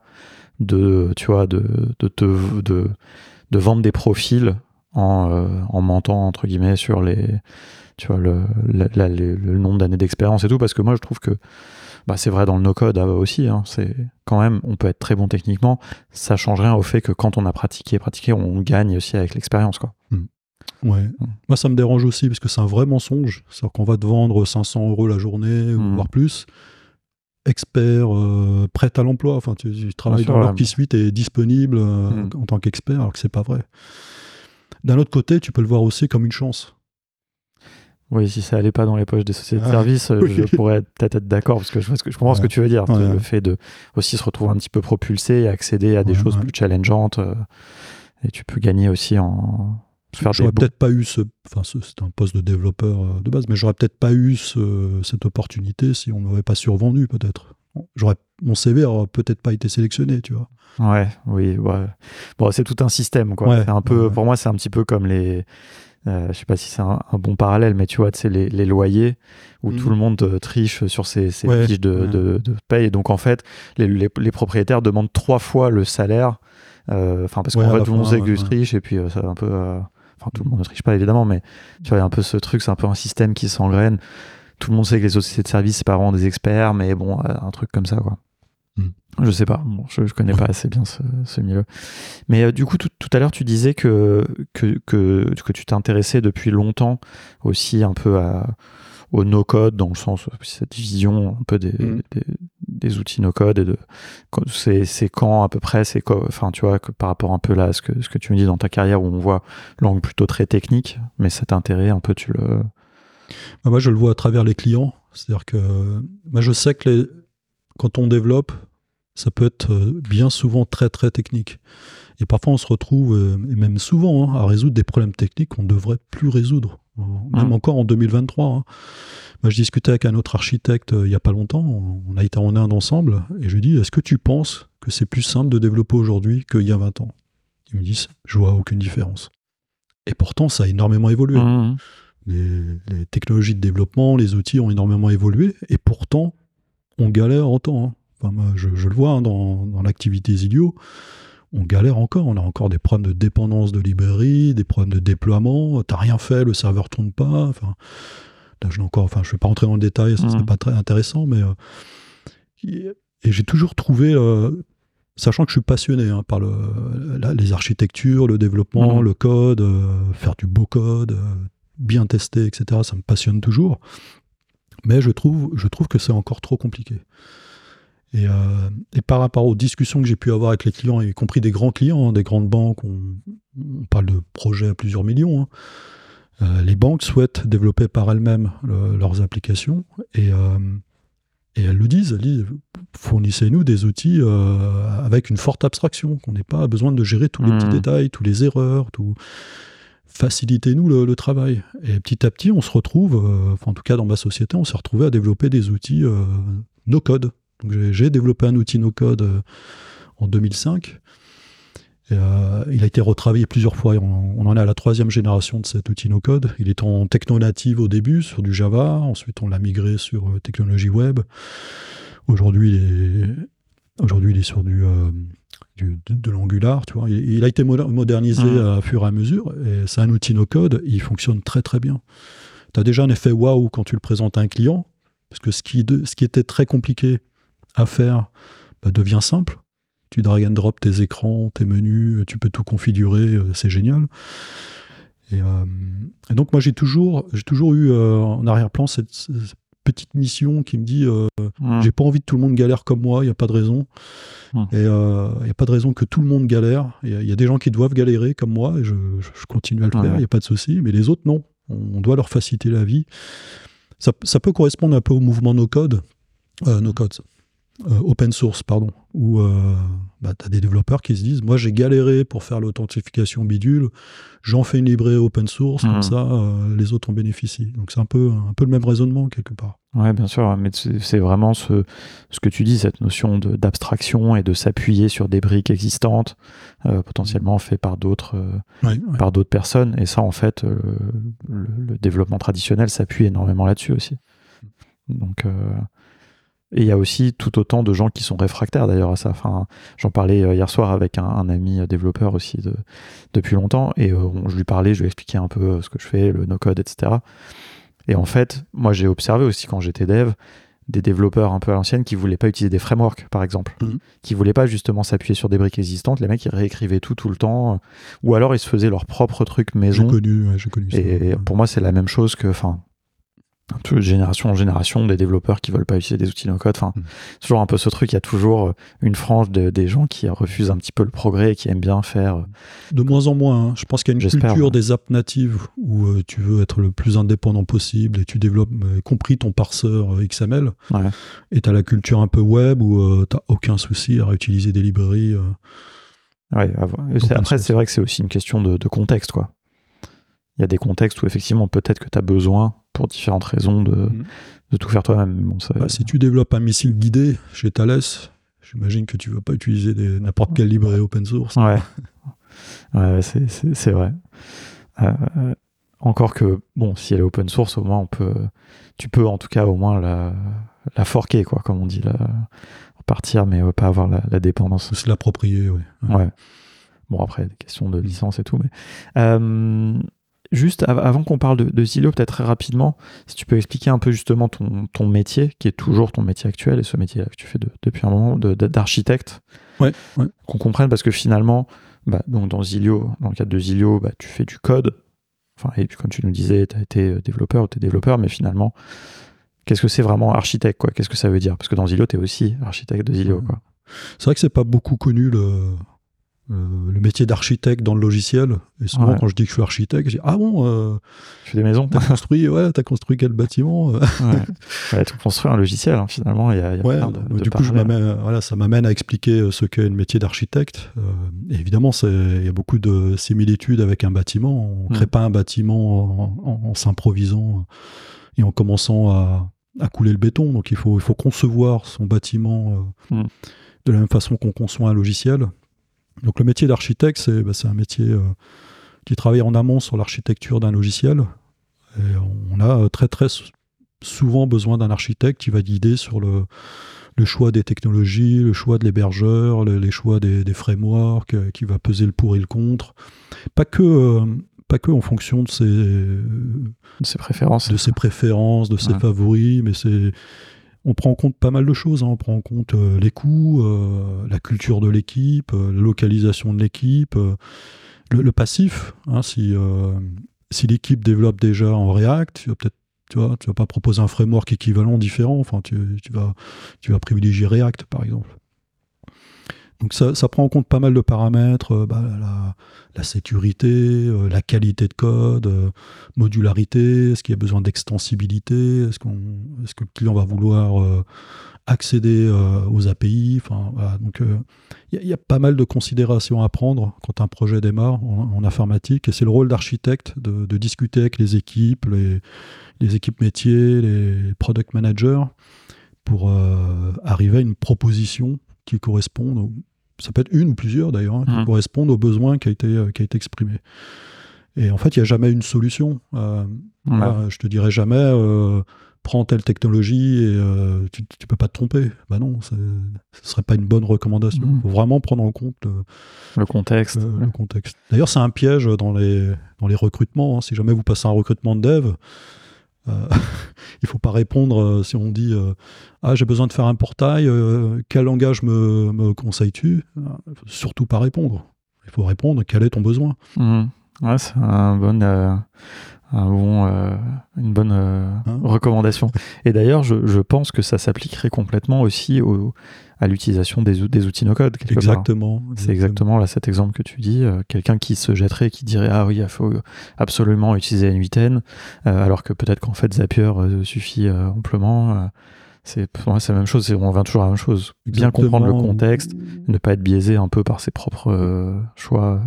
de, tu vois, de, de, te- de, de vendre des profils en, euh, en mentant, entre guillemets, sur les, tu vois, le, la- la- les- le nombre d'années d'expérience et tout, parce que moi, je trouve que bah, c'est vrai dans le no-code euh, aussi. hein, c'est quand même, on peut être très bon techniquement. Ça change rien au fait que quand on a pratiqué, pratiqué, on gagne aussi avec l'expérience, quoi. ouais. Mhm. moi, ça me dérange aussi parce que c'est un vrai mensonge. C'est-à-dire qu'on va te vendre 500 euros la journée ou Mhm. voire plus. Expert, euh, prêt à l'emploi. Enfin, tu, tu travailles sûr, dans l'heure qui suit, et disponible euh, Mhm. en tant qu'expert, alors que c'est pas vrai. D'un autre côté, tu peux le voir aussi comme une chance. Oui, si ça allait pas dans les poches des sociétés de Ah, services, euh, oui. je pourrais peut-être être d'accord parce que je, que comprends ce que tu veux dire. Ouais, le ouais. fait de aussi se retrouver un petit peu propulsé et accéder à des choses plus challengeantes. euh, et tu peux gagner aussi en J'aurais peut-être pas eu ce. Enfin, ce- c'est un poste de développeur euh, de base, mais j'aurais peut-être pas eu ce- cette opportunité si on m'avait pas survendu, peut-être. J'aurais mon CV aurait peut-être pas été sélectionné, tu vois. Ouais, oui, ouais. Bon, c'est tout un système, quoi. Ouais, un peu, ouais, ouais. pour moi, c'est un petit peu comme les. euh, je sais pas si c'est un, un bon parallèle, mais tu vois, c'est les, les loyers où Mhm. tout le monde euh, triche sur ses, ses Ouais, fiches de, ouais. de, de paye. Donc, en fait, les, les, les propriétaires demandent trois fois le salaire. euh, Enfin, parce Ouais, qu'en à fait, la tout le monde que ouais, tu ouais. triches, et puis euh, ça un peu. euh, Enfin, tout le monde ne triche pas, évidemment, mais tu vois, il y a un peu ce truc, c'est un peu un système qui s'engraine. Tout le monde sait que les sociétés de services, c'est pas vraiment des experts, mais bon, euh, un truc comme ça, quoi. Mm. Je sais pas, bon, je, je connais pas assez bien ce, ce milieu. Mais euh, du coup, tout, tout à l'heure, tu disais que, que, que, que tu t'intéressais depuis longtemps aussi un peu à, au no-code, dans le sens, cette vision un peu des, Mm. des, des outils no-code. et de C'est quand à peu près, c'est enfin, tu vois, que par rapport un peu là à ce que, ce que tu me dis dans ta carrière où on voit l'angle plutôt très technique, mais cet intérêt, un peu, tu le. Ah, moi, je le vois à travers les clients. C'est-à-dire que moi, je sais que quand on développe, ça peut être euh, bien souvent très très technique. Et parfois, on se retrouve, euh, et même souvent, hein, à résoudre des problèmes techniques qu'on ne devrait plus résoudre. Euh, Même encore en 2023. hein. Moi, je discutais avec un autre architecte euh, il n'y a pas longtemps. On a été en Inde ensemble. Et je lui dis Est-ce que tu penses que c'est plus simple de développer aujourd'hui qu'il y a 20 ans? Il me dit Je vois aucune différence. Et pourtant, ça a énormément évolué. Mhm. Les, les technologies de développement, les outils ont énormément évolué, et pourtant, on galère autant. Hein. Enfin, je, le vois hein, dans, dans l'activité Zilio on galère encore. On a encore des problèmes de dépendance de librairie, des problèmes de déploiement. T'as rien fait, le serveur tourne pas. Enfin, là, je encore. Enfin, je vais pas rentrer dans le détail, ça serait mmh. pas très intéressant, mais euh, et j'ai toujours trouvé, euh, sachant que je suis passionné hein, par le, les architectures, le développement, mmh. le code, euh, faire du beau code, bien tester, etc. Ça me passionne toujours. Mais je trouve, je trouve que c'est encore trop compliqué. Euh, et, par rapport aux discussions que j'ai pu avoir avec les clients, y compris des grands clients, hein, des grandes banques, on, parle de projets à plusieurs millions, hein, euh, les banques souhaitent développer par elles-mêmes leurs applications et, euh, et, elles le disent, elles disent fournissez-nous des outils avec une forte abstraction, qu'on n'ait pas besoin de gérer tous les petits mmh. détails, tous les erreurs, tout facilitez-nous le, travail. Et petit à petit, on se retrouve, en tout cas dans ma société, on s'est retrouvé à développer des outils no code j'ai développé un outil no-code euh, en 2005. Euh, il a été retravaillé plusieurs fois. On, en est à la troisième génération de cet outil no-code. Il est en techno-native au début sur du Java. Ensuite, on l'a migré sur euh, technologie web. Aujourd'hui, il il est sur du, de, l'Angular. Tu vois. Il, a été modernisé mmh. à fur et à mesure. Et c'est un outil no-code. Il fonctionne très très bien. Tu as déjà un effet waouh quand tu le présentes à un client. Parce que ce qui, ce qui était très compliqué à faire bah, devient simple. Tu drag and drop tes écrans, tes menus, tu peux tout configurer, euh, c'est génial. Euh, et, donc moi j'ai toujours, j'ai toujours eu euh, en arrière-plan cette, petite mission qui me dit mmh. j'ai pas envie que tout le monde galère comme moi, il n'y a pas de raison. Mmh. Et il n'y a pas de raison que tout le monde galère. Il y, a des gens qui doivent galérer comme moi et je, continue à le faire, il n'y a pas de souci. Mais les autres non, on, doit leur faciliter la vie. Ça, ça, peut correspondre un peu au mouvement no code, no code euh, open source, pardon, où euh, bah, tu as des développeurs qui se disent Moi, j'ai galéré pour faire l'authentification bidule, j'en fais une librairie open source, comme mmh. ça, euh, les autres en bénéficient. Donc, c'est un peu, un peu le même raisonnement, quelque part. Ouais, bien sûr, mais c'est vraiment ce, ce que tu dis, cette notion d'abstraction et de s'appuyer sur des briques existantes, potentiellement faites par d'autres par d'autres personnes. Et ça, en fait, le, le développement traditionnel s'appuie énormément là-dessus aussi. Donc, et il y a aussi tout autant de gens qui sont réfractaires d'ailleurs à ça. Enfin, j'en parlais euh, hier soir avec un, ami euh, développeur aussi de, depuis longtemps, et euh, je lui parlais, je lui expliquais un peu ce que je fais, le no-code, etc. Et en fait, moi j'ai observé aussi quand j'étais dev, des développeurs un peu à l'ancienne qui voulaient pas utiliser des frameworks, par exemple, mmh. qui voulaient pas justement s'appuyer sur des briques existantes. Les mecs, ils réécrivaient tout tout le temps, ou alors ils se faisaient leur propre truc maison. J'ai connu, j'ai connu ça. Et pour moi, c'est la même chose que, enfin, de génération en génération des développeurs qui veulent pas utiliser des outils no code. Enfin, mm. c'est toujours un peu ce truc. Il y a toujours euh, une frange des gens qui refusent un petit peu le progrès et qui aiment bien faire. Euh, de moins en moins. Hein. Je pense qu'il y a une culture des apps natives où euh, tu veux être le plus indépendant possible et tu développes, y compris ton parseur XML. Et tu as la culture un peu web où tu n'as aucun souci à réutiliser des librairies. Ouais, après, c'est vrai que c'est aussi une question de, de contexte, quoi. Il y a des contextes où effectivement peut-être que tu as besoin pour différentes raisons de, mhm. de tout faire toi-même. Bah, si tu développes un missile guidé chez Thales, j'imagine que tu ne vas pas utiliser n'importe quelle librairie open source. Ouais, ouais c'est vrai. Euh, encore que, bon, si elle est open source, au moins on peut, tu peux en tout cas au moins la, la forquer, quoi, comme on dit, la, partir, mais pas avoir la, dépendance. Se l'approprier, oui. Ouais. Bon, après, des questions de licence et tout, mais. Euh, Juste avant qu'on parle de, de Zillow, peut-être très rapidement, si tu peux expliquer un peu justement ton, ton, métier, qui est toujours ton métier actuel et ce métier que tu fais depuis un moment, d'architecte. Ouais, Qu'on comprenne parce que finalement, bah, donc dans Zillow, dans le cadre de Zillow, bah, tu fais du code. Enfin, et puis comme tu nous disais, tu as été euh, développeur ou tu es développeur, mais finalement, qu'est-ce que c'est vraiment architecte quoi? Qu'est-ce que ça veut dire? Parce que dans Zillow, tu es aussi architecte de Zillow. Quoi. C'est vrai que c'est pas beaucoup connu le, euh, le métier d'architecte dans le logiciel. Et souvent, quand je dis que je suis architecte, je dis Ah bon euh, Je fais des maisons. T'as construit, ouais, as construit quel bâtiment euh ouais. Tu construis un logiciel, hein, finalement. Y a, y a de, du coup, je voilà, ça m'amène à expliquer ce qu'est le métier d'architecte. évidemment, il y a beaucoup de similitudes avec un bâtiment. On ne crée mm. pas un bâtiment en, s'improvisant et en commençant à, à, couler le béton. Donc, il faut, il faut concevoir son bâtiment mm. de la même façon qu'on conçoit un logiciel. Donc le métier d'architecte, c'est bah, un métier euh, qui travaille en amont sur l'architecture d'un logiciel. Et on a euh, très très souvent besoin d'un architecte qui va guider sur le, le choix des technologies, le choix de l'hébergeur, les choix des, frameworks, euh, qui va peser le pour et le contre. Pas que, pas que en fonction de ses, de ses préférences, de ses préférences, de ses favoris, mais c'est on prend en compte pas mal de choses. Hein. On prend en compte euh, les coûts, la culture de l'équipe, la localisation de l'équipe, le, passif. Hein. si si l'équipe développe déjà en React, tu vas peut-être tu vois, tu vas pas proposer un framework équivalent différent. Enfin, tu, vas, tu vas privilégier React, par exemple. Donc ça, prend en compte pas mal de paramètres, euh, bah, la, sécurité, euh, la qualité de code, euh, modularité, est-ce qu'il y a besoin d'extensibilité, est-ce, que le client va vouloir accéder aux API. Donc il y, a pas mal de considérations à prendre quand un projet démarre en, informatique, et c'est le rôle d'architecte de, discuter avec les équipes, les, équipes métiers, les product managers, pour arriver à une proposition qui corresponde, ça peut être une ou plusieurs d'ailleurs, hein, qui mmh. correspondent aux besoins qui a été, euh, qui a été exprimé. Et en fait, il n'y a jamais une solution. Euh, je te dirais jamais, prends telle technologie et tu ne peux pas te tromper. Bah non, ce ne serait pas une bonne recommandation. Il mmh. faut vraiment prendre en compte le contexte. Le, contexte. D'ailleurs, c'est un piège dans les, dans les recrutements. Hein. Si jamais vous passez un recrutement de dev, euh, il faut pas répondre euh, si on dit euh, Ah, j'ai besoin de faire un portail, quel langage me, conseilles-tu? Surtout pas répondre. Il faut répondre quel est ton besoin? Mmh. c'est un bon, une bonne hein? recommandation. Et d'ailleurs, je, je, pense que ça s'appliquerait complètement aussi au, à l'utilisation des, des, outils no-code. Exactement. C'est exactement là cet exemple que tu dis. Euh, quelqu'un qui se jetterait, qui dirait Ah oui, il faut absolument utiliser N8N, euh, alors que peut-être qu'en fait Zapier euh, suffit amplement. c'est pour moi c'est la même chose, on va toujours à la même chose. Bien comprendre le contexte, ne pas être biaisé un peu par ses propres choix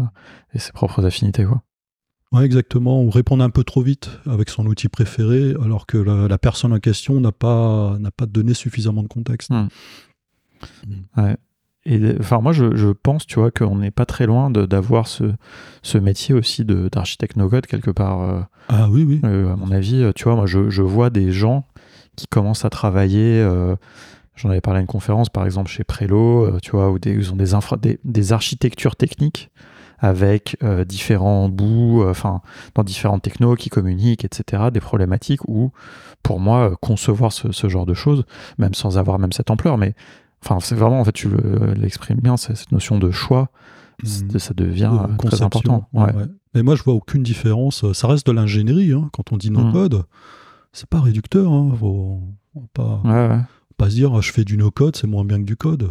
et ses propres affinités. Quoi. Ouais, exactement. Ou répondre un peu trop vite avec son outil préféré, alors que la, personne en question n'a pas, n'a pas donné suffisamment de contexte. Hmm. Ouais. Et enfin, moi, je, pense, tu vois, qu'on n'est pas très loin d'avoir ce, ce métier aussi d'architecte no-code quelque part. Euh, ah oui, oui. Euh, à mon avis, tu vois, moi, je, je, vois des gens qui commencent à travailler. Euh, j'en avais parlé à une conférence, par exemple, chez Prelo, tu vois, où des, ils ont des, infra, des, des architectures techniques avec différents bouts, enfin, dans différentes technos qui communiquent, etc., des problématiques où, pour moi, concevoir ce, ce genre de choses, même sans avoir même cette ampleur, mais Enfin, c'est vraiment, en fait, tu l'exprimes bien, cette notion de choix, mmh. ça devient très important. Ouais. Mais moi, je vois aucune différence. Ça reste de l'ingénierie. Hein. Quand on dit no-code, mmh. c'est pas réducteur. Hein. Faut, pas, pas se dire ah, je fais du no-code, c'est moins bien que du code.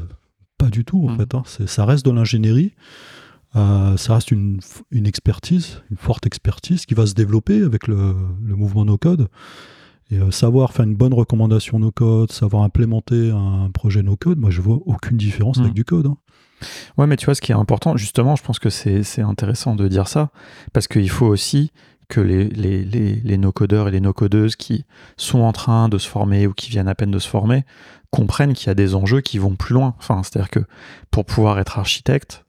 Pas du tout, en mmh. fait. Hein. Ça reste de l'ingénierie. Euh, ça reste une, une, expertise, une forte expertise qui va se développer avec le, le mouvement no-code. Et euh, savoir faire une bonne recommandation no-code, savoir implémenter un projet no-code, moi je vois aucune différence avec hmm. du code. Hein. Ouais, mais tu vois, ce qui est important, justement, je pense que c'est intéressant de dire ça, parce qu'il faut aussi que les, les, les, no-codeurs et les no-codeuses qui sont en train de se former ou qui viennent à peine de se former comprennent qu'il y a des enjeux qui vont plus loin. Enfin, c'est-à-dire que pour pouvoir être architecte,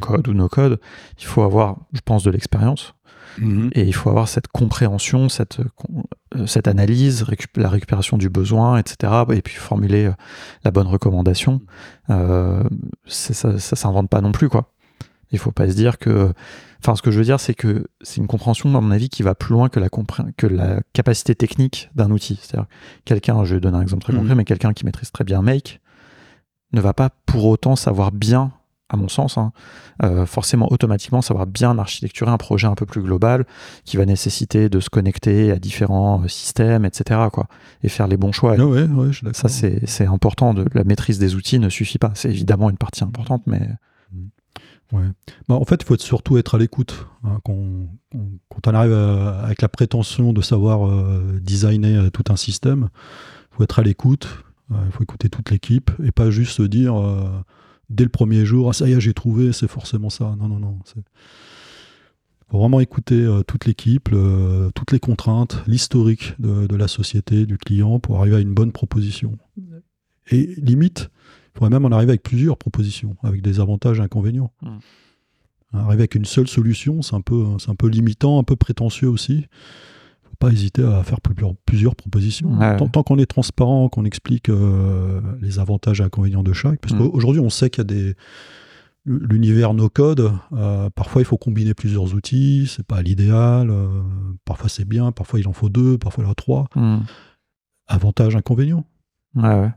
code ou no-code, il faut avoir, je pense, de l'expérience, Mhm. Et il faut avoir cette compréhension, cette, euh, cette analyse, la récupération du besoin, etc. Et puis formuler euh, la bonne recommandation. Euh, ça, ça s'invente pas non plus, quoi. Il faut pas se dire que. Enfin, ce que je veux dire, c'est que c'est une compréhension, à mon avis, qui va plus loin que la, que la capacité technique d'un outil. C'est-à-dire, quelqu'un, je vais donner un exemple très mhm. concret, mais quelqu'un qui maîtrise très bien Make ne va pas pour autant savoir bien à mon sens, hein, euh, forcément automatiquement savoir bien architecturer un projet un peu plus global qui va nécessiter de se connecter à différents euh, systèmes, etc. Quoi, et faire les bons choix. Ah ça, c'est important. De, la maîtrise des outils ne suffit pas. C'est évidemment une partie importante, mais. Ouais. Bah, en fait, il faut surtout être à l'écoute. Hein, quand, on arrive avec la prétention de savoir euh, designer tout un système, il faut être à l'écoute. Il faut écouter toute l'équipe et pas juste se dire dès le premier jour, ah ça y est, j'ai trouvé, c'est forcément ça. Non, non, non. Il faut vraiment écouter euh, toute l'équipe, toutes les contraintes, l'historique de, la société, du client, pour arriver à une bonne proposition. Et limite, il faudrait même en arriver avec plusieurs propositions, avec des avantages et inconvénients. Mmh. Arriver avec une seule solution, c'est un, peu, un peu limitant, un peu prétentieux aussi. Pas hésiter à faire plusieurs, plusieurs propositions. Ouais. Tant, tant qu'on est transparent, qu'on explique euh, les avantages et inconvénients de chaque, parce Mm. qu'aujourd'hui, on sait qu'il y a des. L'univers no code, euh, parfois il faut combiner plusieurs outils, c'est pas l'idéal, euh, parfois c'est bien, parfois il en faut deux, parfois il en faut trois. Hmm. Avantages, inconvénients. Ouais, ouais.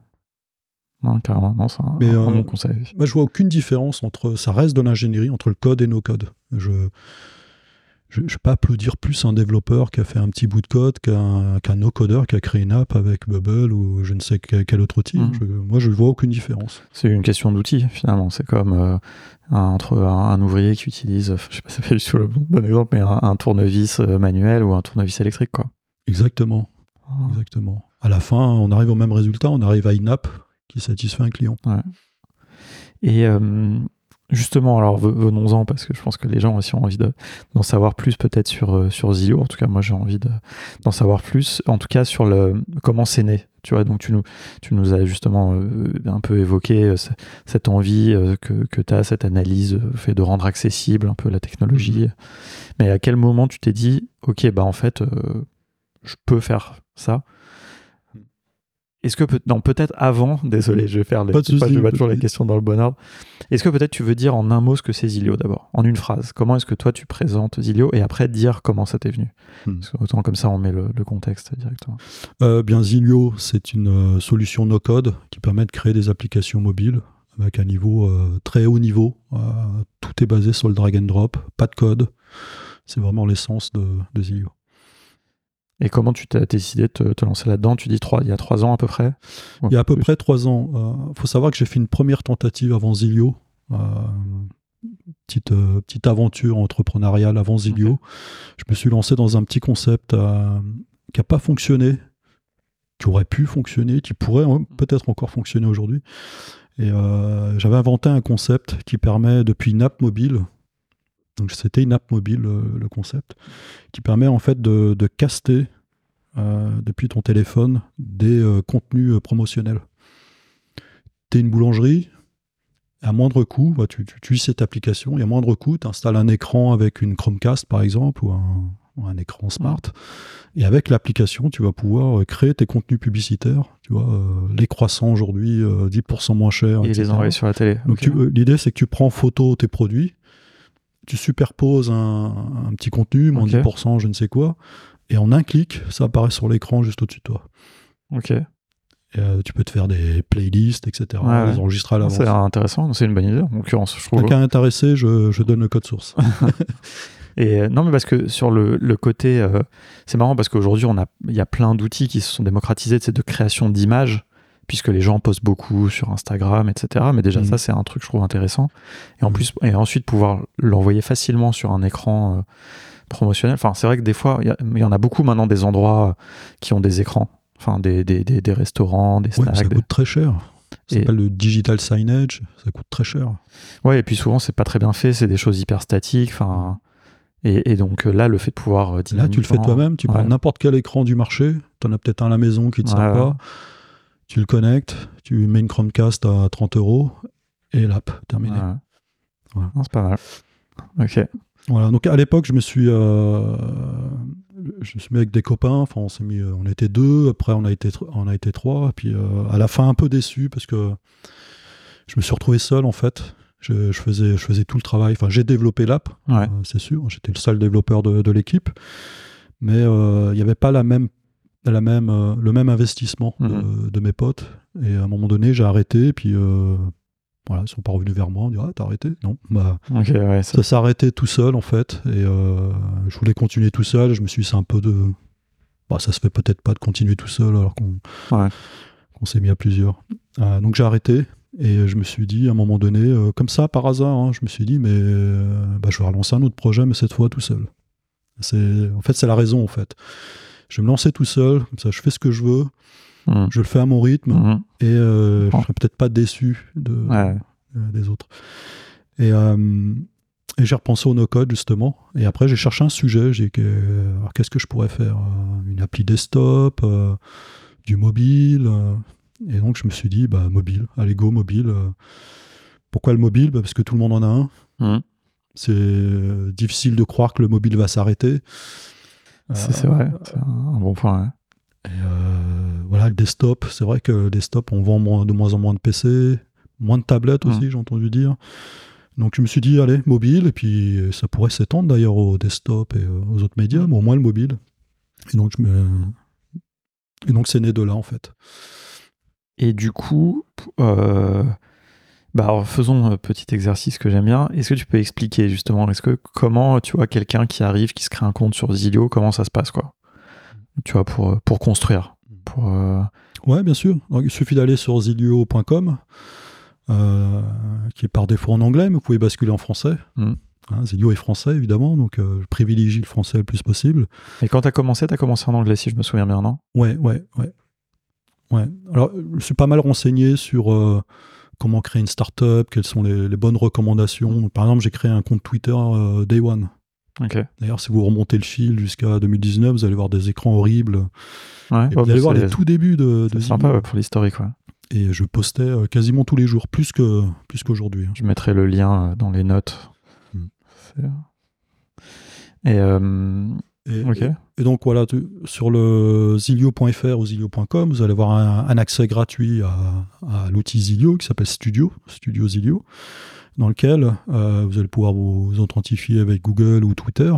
Non, carrément, non, c'est un, Mais, un bon conseil. Moi, je vois aucune différence entre. Ça reste de l'ingénierie entre le code et no code. Je je ne vais pas applaudir plus un développeur qui a fait un petit bout de code qu'un no-codeur qui a créé une app avec Bubble ou je ne sais quel, quel autre outil. Mhm. Je- moi, je ne vois aucune différence. C'est une question d'outil, finalement. C'est comme euh, un, entre un, un ouvrier qui utilise, je sais pas si c'est le bon exemple, mais un, un tournevis euh, manuel ou un tournevis électrique, quoi. Exactement. Exactement. À la fin, on arrive au même résultat. On arrive à une app qui satisfait un client. Et euh, justement, alors ve- venons-en, parce que je pense que les gens aussi ont envie de- d'en savoir plus peut-être sur, euh, sur Zillow. En tout cas, moi j'ai envie de- d'en savoir plus. En tout cas, sur le comment c'est né. Tu vois, donc tu nous, tu nous as justement euh, un peu évoqué euh, ce- cette envie euh, que, que tu as, cette analyse fait de rendre accessible un peu la technologie. Mais à quel moment tu t'es dit, ok, bah en fait, je peux faire ça est-ce que peut non peut-être avant, désolé, je vais faire les, Pas je pas, vais toujours les questions dans le bon ordre. Est-ce que peut-être tu veux dire en un mot ce que c'est Zilio d'abord, en une phrase Comment est-ce que toi tu présentes Zilio? Et après dire comment ça t'est venu? Hmm. Parce autant comme ça on met le, le contexte directement. Euh, bien, Zilio, c'est une euh, solution no-code qui permet de créer des applications mobiles avec un niveau euh, très haut niveau. Euh, tout est basé sur le drag and drop, pas de code. C'est vraiment l'essence de, de Zilio. Et comment tu t'as décidé de te, te lancer là-dedans? Tu dis trois, il y a trois ans à peu près? Il y a à peu Plus. près trois ans. Il faut savoir que j'ai fait une première tentative avant Zilio. Euh, petite, euh, petite aventure entrepreneuriale avant Zilio. Je me suis lancé dans un petit concept euh, qui n'a pas fonctionné, qui aurait pu fonctionner, qui pourrait hein, peut-être encore fonctionner aujourd'hui. Et euh, j'avais inventé un concept qui permet, depuis une app mobile, donc c'était une app mobile le, le concept, qui permet en fait de, de caster euh, depuis ton téléphone des euh, contenus euh, promotionnels. Tu es une boulangerie, à moindre coût, bah, tu, tu utilises cette application, et à moindre coût, tu installes un écran avec une Chromecast par exemple, ou un, ou un écran smart, et avec l'application, tu vas pouvoir euh, créer tes contenus publicitaires. Tu vois, euh, les croissants aujourd'hui, euh, 10% moins cher. Et les envoyer sur la télé. Donc euh, l'idée c'est que tu prends en photo tes produits, tu superposes un, un petit contenu, moins Ok. 10%, je ne sais quoi, et en un clic, ça apparaît sur l'écran juste au-dessus de toi. Ok. Et, euh, tu peux te faire des playlists, etc. Ouais, les enregistrer à l'avance. C'est intéressant, c'est une bonne idée en l'occurrence, je trouve. Intéressé, je, je donne le code source. Et euh, non, mais parce que sur le, le côté, euh, c'est marrant parce qu'aujourd'hui, on a, il y a plein d'outils qui se sont démocratisés, c'est de création d'images, puisque les gens postent beaucoup sur Instagram, etc. Mais déjà, Mhm. ça, c'est un truc, je trouve, intéressant. Et en Mhm. plus, et ensuite pouvoir l'envoyer facilement sur un écran euh, promotionnel. Enfin, c'est vrai que des fois, il y en a beaucoup maintenant des endroits euh, qui ont des écrans. Enfin, des, des, des, des restaurants, des Ouais, snacks. ça des- coûte très cher. Et- s'appelle le digital signage, ça coûte très cher. Ouais, et puis souvent, c'est pas très bien fait, c'est des choses hyper statiques. Enfin. Et, et donc euh, là, le fait de pouvoir. Là, tu le fais toi-même, tu prends n'importe quel écran du marché, tu en as peut-être un à la maison qui ne te sert ouais. pas, tu le connectes, tu mets une Chromecast à 30 euros, et l'app, terminé. Voilà. C'est pas mal. Ok. Voilà, donc à l'époque, je me suis, euh, je me suis mis avec des copains. Enfin, on s'est mis, euh, on était deux. Après, on a été, on a été trois. Puis euh, à la fin, un peu déçu parce que je me suis retrouvé seul en fait. Je, je faisais, je faisais tout le travail. Enfin, j'ai développé l'app, Ouais. euh, c'est sûr. J'étais le seul développeur de, de l'équipe, mais il n'y avait pas la même, la même, euh, le même investissement de, Mhm. de mes potes. Et à un moment donné, j'ai arrêté. Et puis euh, voilà, ils sont pas revenus vers moi. On dit ah t'as arrêté? Non, bah ouais. ça- s'est arrêté tout seul en fait et euh, je voulais continuer tout seul je me suis dit c'est un peu de bah, ça se fait peut-être pas de continuer tout seul alors qu'on Ouais. s'est mis à plusieurs Euh, donc j'ai arrêté et je me suis dit à un moment donné comme ça par hasard hein, je me suis dit mais bah, je vais relancer un autre projet mais cette fois tout seul en fait c'est la raison en fait je vais me lancer tout seul comme ça je fais ce que je veux Mhm. je le fais à mon rythme Mhm. et euh, je serais peut-être pas déçu de, Ouais. euh, des autres. Et, euh, et j'ai repensé au no-code justement. Et après, j'ai cherché un sujet. J'ai alors, qu'est-ce que je pourrais faire Euh, Une appli desktop, du mobile. et donc, je me suis dit, bah, mobile, allez, go, mobile. Pourquoi le mobile? Bah, Parce que tout le monde en a un. Mhm. C'est difficile de croire que le mobile va s'arrêter. C'est vrai, c'est un, bon point. ouais. Et euh, voilà, le desktop, c'est vrai que le desktop, on vend moins- de moins en moins de PC, moins de tablettes aussi, Mm. j'ai entendu dire. Donc je me suis dit, allez, mobile, et puis euh, ça pourrait s'étendre d'ailleurs au desktop et euh, aux autres médias, mais au moins le mobile. Et donc je me... Et donc c'est né de là en fait. Et du coup, euh, bah alors faisons un petit exercice que j'aime bien. Est-ce que tu peux expliquer justement, est-ce que comment tu vois quelqu'un qui arrive, qui se crée un compte sur Zilio, comment ça se passe quoi? Tu vois pour pour construire, pour euh, Ouais, bien sûr. Donc, il suffit d'aller sur zilio.com, euh, qui est par défaut en anglais, mais vous pouvez basculer en français. Mm. Hein, Zilio est français, évidemment, donc euh, je privilégie le français le plus possible. Et quand t'as commencé, t'as commencé en anglais si je me souviens bien, non? Ouais, ouais, ouais. Ouais. Alors, je suis pas mal renseigné sur comment créer une startup, quelles sont les, les bonnes recommandations. Par exemple, j'ai créé un compte Twitter euh, Day One. Ok. D'ailleurs, si vous remontez le fil jusqu'à 2019, vous allez voir des écrans horribles. Ouais. Et ouais, vous allez voir les tout débuts de, c'est de sympa ouais, pour l'historique. Et je postais euh, quasiment tous les jours, plus que plus qu'aujourd'hui. Je mettrai le lien euh, dans les notes. Mm. Euh, Et euh, Et, ok. et- et donc voilà, tu- sur le zilio.fr ou zilio.com, vous allez avoir un, un accès gratuit à, à l'outil Zilio qui s'appelle Studio, Studio Zilio, dans lequel euh, vous allez pouvoir vous authentifier avec Google ou Twitter.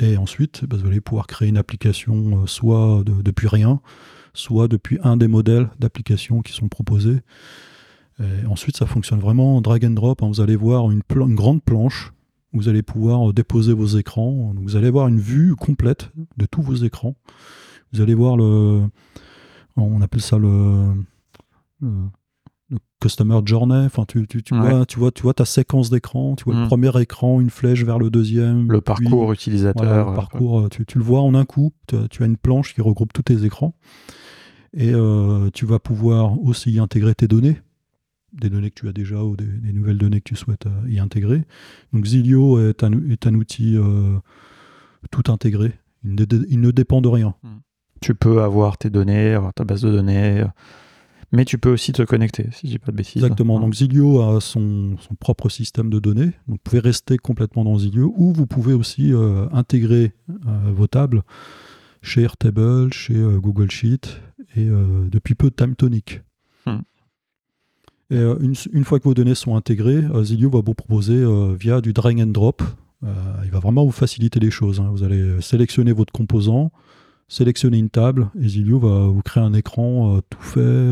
Et ensuite, bah, vous allez pouvoir créer une application euh, soit de- depuis rien, soit depuis un des modèles d'applications qui sont proposés. Et ensuite, ça fonctionne vraiment en drag and drop. hein. Vous allez voir une, grande planche vous allez pouvoir déposer vos écrans. Vous allez avoir une vue complète de tous vos écrans. Vous allez voir le. On appelle ça le. le- le Customer Journey, enfin tu, tu, tu Ouais. vois, tu vois, tu vois ta séquence d'écran, tu vois Mm. le premier écran, une flèche vers le deuxième, le puis- parcours utilisateur. voilà, le euh, parcours, euh, tu, tu le vois en un coup. Tu as, tu as une planche qui regroupe tous tes écrans. Et euh, tu vas pouvoir aussi y intégrer tes données, des données que tu as déjà ou des, des nouvelles données que tu souhaites euh, y intégrer. Donc Zilio est un, est un outil euh, tout intégré. Il ne, dé- il ne dépend de rien. tu peux avoir tes données, avoir ta base de données, euh, mais tu peux aussi te connecter, si je dis pas de bêtises. Exactement. Ouais. Donc Zilio a son, son propre système de données. Donc vous pouvez rester complètement dans Zilio ou vous pouvez aussi euh, intégrer euh, vos tables chez Airtable, chez euh, Google Sheet et euh, depuis peu TimeTonic. Hmm. Euh, une, fois que vos données sont intégrées, euh, Zilio va vous proposer euh, via du drag and drop. il va vraiment vous faciliter les choses. hein. Vous allez sélectionner votre composant, sélectionner une table et Zilio va vous créer un écran tout fait.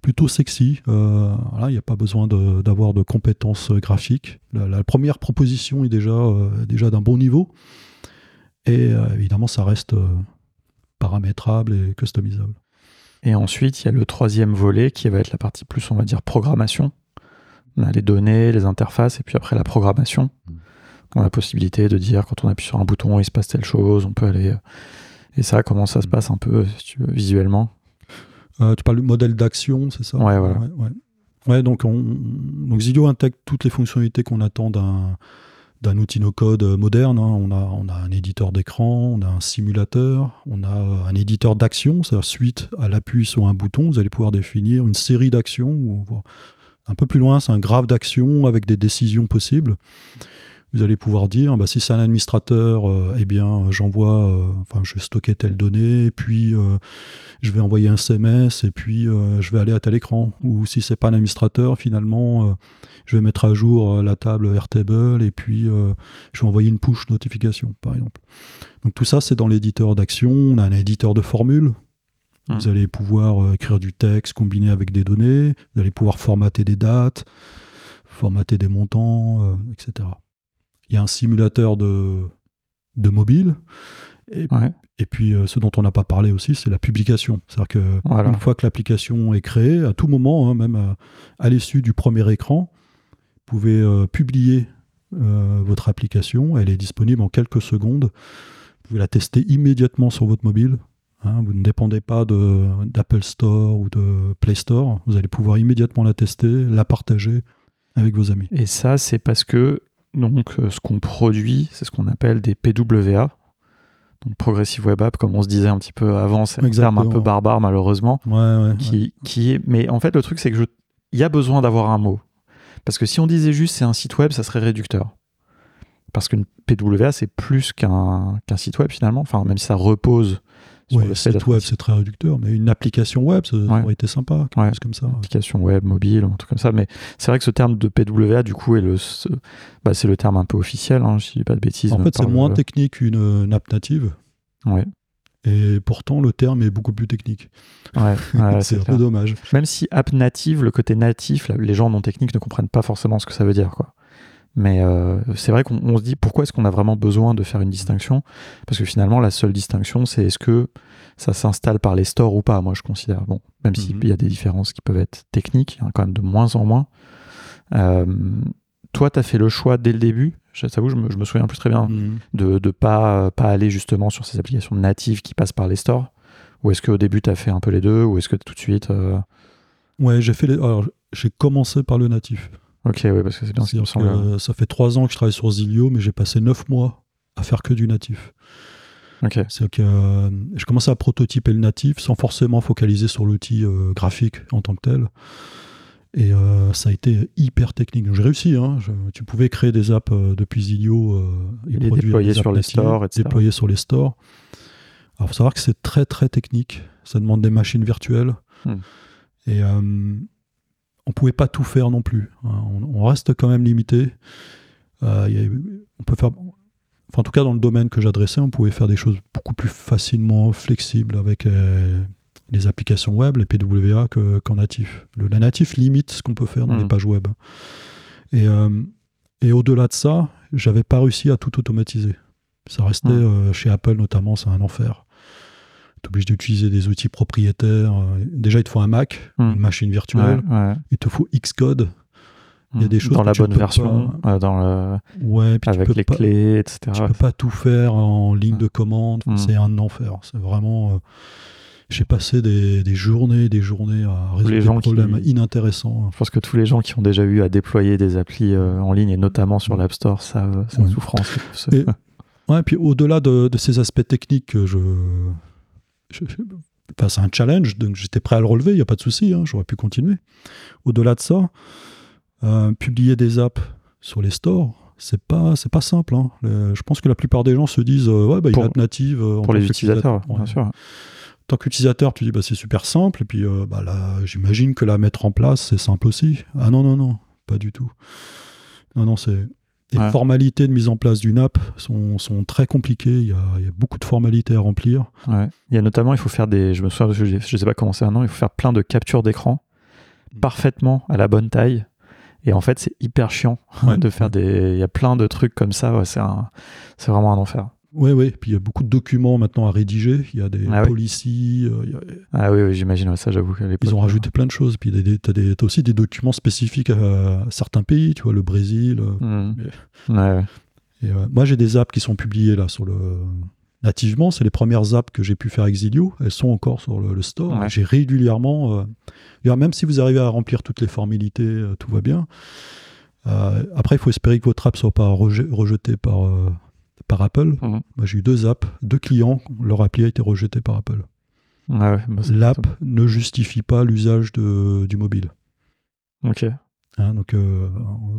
plutôt sexy. Il n'y a pas besoin d'avoir de, compétences graphiques. La, première proposition est déjà, d'un bon niveau. Et évidemment, ça reste paramétrable et customisable. Et ensuite, il y a le troisième volet qui va être la partie plus, on va dire, programmation. On a les données, les interfaces, et puis après la programmation. Mm. On a la possibilité de dire quand on appuie sur un bouton, il se passe telle chose, on peut aller. euh, Et ça, comment ça se passe un peu, si tu veux, visuellement Euh, tu parles du modèle d'action, c'est ça? Ouais, voilà. Ouais, ouais. Ouais, donc, on, donc Zilio intègre toutes les fonctionnalités qu'on attend d'un d'un outil no-code euh, moderne. hein. On, a, un éditeur d'écran, on a un simulateur, on a euh, un éditeur d'action, c'est-à-dire suite à l'appui sur un bouton, vous allez pouvoir définir une série d'actions. Un peu plus loin, c'est un graphe d'actions avec des décisions possibles. Vous allez pouvoir dire, bah, si c'est un administrateur, euh, eh bien, j'envoie, enfin, je vais stocker telle donnée, puis je vais envoyer un SMS, et puis je vais aller à tel écran. Ou si c'est pas un administrateur, finalement, je vais mettre à jour euh, la table Airtable, et puis euh, je vais envoyer une push notification, par exemple. Donc tout ça, c'est dans l'éditeur d'action. On a un éditeur de formules. Hmm. Vous allez pouvoir euh, écrire du texte combiné avec des données. Vous allez pouvoir formater des dates, formater des montants, euh, etc. Il y a un simulateur de, de mobile. Et, Ouais. et puis, euh, ce dont on n'a pas parlé aussi, c'est la publication. C'est-à-dire que Voilà. une fois que l'application est créée, à tout moment, hein, même à, à l'issue du premier écran, pouvez euh, publier euh, votre application. Elle est disponible en quelques secondes. Vous pouvez la tester immédiatement sur votre mobile. hein. vous ne dépendez pas d'Apple Store ou de Play Store. Vous allez pouvoir immédiatement la tester, la partager avec vos amis. Et ça, c'est parce que donc, euh, ce qu'on produit, c'est ce qu'on appelle des PWA. Donc Progressive Web App, comme on se disait un petit peu avant, c'est un terme un peu barbare malheureusement. Ouais, ouais, ouais. qui, qui est... Mais en fait, le truc, c'est que je... il y a besoin d'avoir un mot. Parce que si on disait juste c'est un site web, ça serait réducteur. parce qu'une PWA, c'est plus qu'un qu'un site web finalement. Enfin, même si ça repose sur Ouais, le site web, c'est très réducteur, mais une application web, ça Ouais. aurait été sympa, quelque Ouais. chose comme ça. application web, mobile, un truc comme ça. Mais c'est vrai que ce terme de PWA, du coup, est le, bah, c'est le terme un peu officiel, hein, je dis pas de bêtises. En fait, c'est moins le- technique qu'une euh, nappe native, Ouais, et pourtant le terme est beaucoup plus technique. ouais, ouais, c'est un clair. peu dommage. Même si app native, le côté natif, les gens non techniques ne comprennent pas forcément ce que ça veut dire, quoi. Mais euh, c'est vrai qu'on on se dit pourquoi est-ce qu'on a vraiment besoin de faire une distinction? Parce que finalement, la seule distinction, c'est est-ce que ça s'installe par les stores ou pas. Moi, je considère. Bon, même s'il Mhm. y a des différences qui peuvent être techniques, il y en a quand même de moins en moins. Euh, toi, tu as fait le choix dès le début, je t'avoue, je me, je me souviens plus très bien, Mhm. de ne pas, pas aller justement sur ces applications natives qui passent par les stores Ou est-ce qu'au début, tu as fait un peu les deux Ou est-ce que tout de suite. euh, Ouais, j'ai fait les... alors, j'ai commencé par le natif. Ok, oui, parce que c'est bien ce qui me semble. que, euh, ça fait trois ans que je travaille sur Zilio, mais j'ai passé neuf mois à faire que du natif. Ok, C'est que euh, je commençais à prototyper le natif sans forcément focaliser sur l'outil euh, graphique en tant que tel. Et euh, ça a été hyper technique. Donc, J'ai réussi. hein. Je- tu pouvais créer des apps euh, depuis Zilio euh, et Et déployer sur les stores, etc. Déployer sur les stores. Alors, faut savoir que c'est très très technique. Ça demande des machines virtuelles. Hmm. Et on pouvait pas tout faire non plus. hein. On, on reste quand même limité. Euh, il y a- on peut faire, enfin, en tout cas dans le domaine que j'adressais, on pouvait faire des choses beaucoup plus facilement flexibles avec euh, les applications web, les PWA, que- qu'en natif. Le, la natif limite ce qu'on peut faire dans les pages web. Et, euh, et au-delà de ça, j'avais pas réussi à tout automatiser. Ça restait Mhm. euh, chez Apple notamment, c'est un enfer. Tu es obligé d'utiliser des outils propriétaires. euh, Déjà, il te faut un Mac, Mhm. une machine virtuelle. Ouais, ouais. Il te faut Xcode. Il y a des choses dans la bonne version, euh, dans le, Ouais, puis avec les pas- clés, etc. Tu peux pas tout faire en ligne de commande. Mm. C'est un enfer. C'est vraiment. Euh, J'ai passé des, des journées, des journées à résoudre les des qui- problèmes inintéressants. Je pense que tous les gens qui ont déjà eu à déployer des applis euh, en ligne et notamment sur l'App Store savent cette Ouais. souffrance. ce- Et- Ouais, puis au-delà de, de ces aspects techniques que je. je- je- enfin, c'est un challenge, donc j'étais prêt à le relever, il n'y a pas de souci, hein, j'aurais pu continuer. Au-delà de ça, euh, publier des apps sur les stores, c'est pas, c'est pas simple. hein. Le- je pense que la plupart des gens se disent euh, ouais, bah, Pour- il va être native. euh, pour les utilisateurs, bien sûr. Tant qu'utilisateur, tu dis bah, c'est super simple, et puis euh, bah, là, j'imagine que la mettre en place, c'est simple aussi. Ah non, non, non, pas du tout. Non, non, c'est. Les Ouais. formalités de mise en place d'une app sont, sont très compliquées. Il y, a, il y a beaucoup de formalités à remplir. Ouais. Il y a notamment, il faut faire des. Je me souviens, je, je sais pas comment c'est maintenant, il faut faire plein de captures d'écran Mm. parfaitement à la bonne taille. Et en fait, c'est hyper chiant Ouais. de faire des. Il y a plein de trucs comme ça. un... c'est vraiment un enfer. Oui, oui. Puis il y a beaucoup de documents maintenant à rédiger. Il y a des Ah oui. policies. euh, a- Ah oui, oui j'imagine. ça, j'avoue ils ont rajouté plein de choses. Puis tu as, aussi des documents spécifiques à, à certains pays. Tu vois, le Brésil. euh, Ouais, ouais. Et, euh, moi, j'ai des apps qui sont publiées là sur le nativement. C'est les premières apps que j'ai pu faire avec Zilio. Elles sont encore sur le, le store. Ouais. J'ai régulièrement, euh, même si vous arrivez à remplir toutes les formalités, euh, tout va bien. Euh, après, il faut espérer que votre app soit pas reje- rejetée par euh, par Apple. Mhm. Moi, j'ai eu deux apps, deux clients, leur appli a été rejetée par Apple. Ouais, ouais, bah, L'app ne justifie pas l'usage du mobile. Ok. Hein, donc, euh,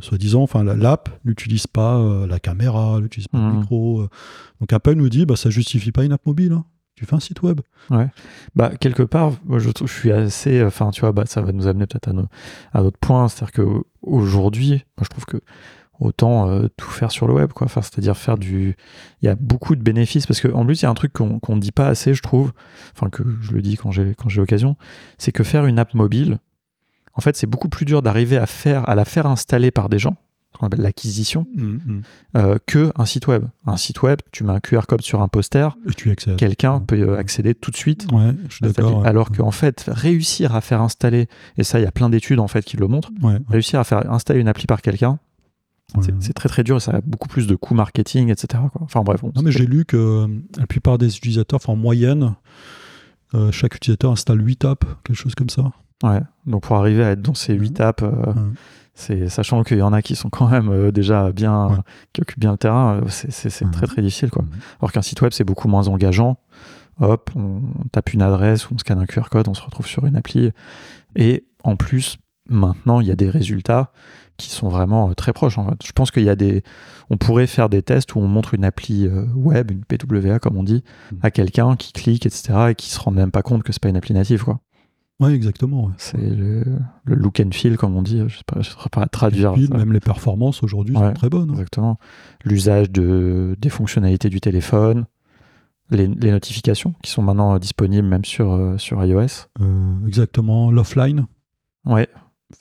soi-disant, enfin, la- l'app n'utilise pas euh, la caméra, n'utilise pas Mhm. le micro. euh. Donc, Apple nous dit, bah, ça justifie pas une app mobile. hein. Tu fais un site web. Bah, quelque part, moi, je, trouve- je suis assez. Enfin, tu vois, bah, ça va nous amener peut-être à, nos- à notre point. C'est-à-dire qu'aujourd'hui, moi, je trouve que autant euh, tout faire sur le web, quoi. Enfin, c'est-à-dire faire du. Il y a beaucoup de bénéfices parce qu'en plus, il y a un truc qu'on ne dit pas assez, je trouve. Enfin, que je le dis quand j'ai quand j'ai l'occasion. C'est que faire une app mobile, en fait, c'est beaucoup plus dur d'arriver à, faire, à la faire installer par des gens, qu'on appelle l'acquisition, euh, que un site web. Un site web, tu mets un QR code sur un poster, quelqu'un peut euh, accéder tout de suite. Ouais, je suis d'accord. ouais. Alors qu'en fait, réussir à faire installer, et ça, il y a plein d'études en fait qui le montrent, Ouais, réussir à faire installer une appli par quelqu'un. C'est- très très dur et ça a beaucoup plus de coûts marketing, etc. quoi. Enfin bref, bon, Non, mais j'ai lu que euh, la plupart des utilisateurs, en moyenne, euh, chaque utilisateur installe 8 apps, quelque chose comme ça. ouais. Donc pour arriver à être dans ces 8 apps, euh, Ouais. c'est sachant qu'il y en a qui sont quand même euh, déjà bien, Ouais. qui occupent bien le terrain, c'est- Ouais. très très difficile quoi. Mhm. Alors qu'un site web, c'est beaucoup moins engageant. Hop, on tape une adresse ou on scanne un QR code, on se retrouve sur une appli. Et en plus, maintenant, il y a des résultats qui sont vraiment euh, très proches. En fait. Je pense qu'il y a des, on pourrait faire des tests où on montre une appli euh, web, une PWA comme on dit, Mm. à quelqu'un qui clique, etc., et qui se rend même pas compte que c'est pas une appli native, quoi. Ouais, exactement. ouais. C'est le, le look and feel, comme on dit. Je sais pas, je saurais pas traduire. Même les performances aujourd'hui Ouais. sont très bonnes. hein. Exactement. L'usage de, des fonctionnalités du téléphone, les, les notifications qui sont maintenant euh, disponibles même sur, sur iOS. Euh, exactement. L'offline Ouais,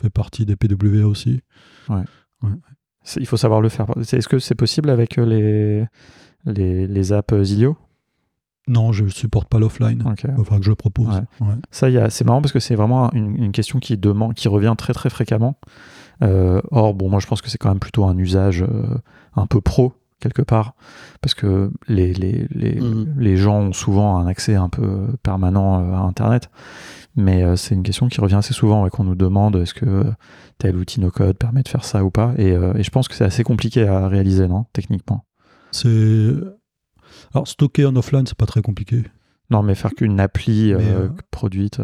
fait partie des PWA aussi. il faut savoir le faire. Est-ce que c'est possible avec euh, les, les, les apps euh, Zilio? Non, je supporte pas l'offline. Ok. Il faudra que je le propose. Ouais. Ouais. Ça, c'est marrant parce que c'est vraiment une, une question qui, demande, qui revient très très fréquemment. Euh, or, bon, moi je pense que c'est quand même plutôt un usage euh, un peu pro, quelque part, parce que les, les, les, Mhm. les gens ont souvent un accès un peu permanent euh, à Internet. Mais euh, c'est une question qui revient assez souvent et qu'on nous demande est-ce que euh, tel outil no-code permet de faire ça ou pas? Et, euh, et je pense que c'est assez compliqué à réaliser, non Techniquement? C'est alors stocker en offline, c'est pas très compliqué. Non, mais faire qu'une appli euh, produite.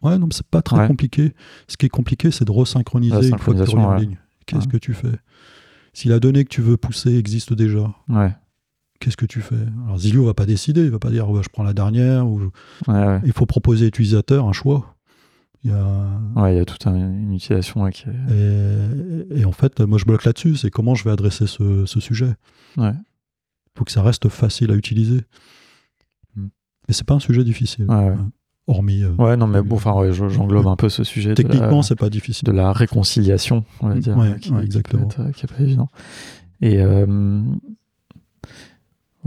Ouais, non, mais c'est pas très Ouais. compliqué. Ce qui est compliqué, c'est de resynchroniser une fois que tu en ligne. Qu'est-ce Ouais. que tu fais? Si la donnée que tu veux pousser existe déjà, ouais. Qu'est-ce que tu fais? Alors Zilio va pas décider, il va pas dire Ouais, je prends la dernière. Ou... Ouais, ouais. Il faut proposer à l'utilisateur un choix. Il y a... Ouais, il y a toute un- une utilisation ouais, qui est. et, et en fait, moi je bloque là-dessus, c'est comment je vais adresser ce, ce sujet. Il faut que ça reste facile à utiliser. Mm. Et c'est pas un sujet difficile. Ouais. Hormis. euh, Ouais, non, mais bon, enfin, j'englobe un peu ce sujet. techniquement, c'est pas difficile. de la réconciliation, on va dire, qui, exactement. euh, qui est pas évident. Et euh,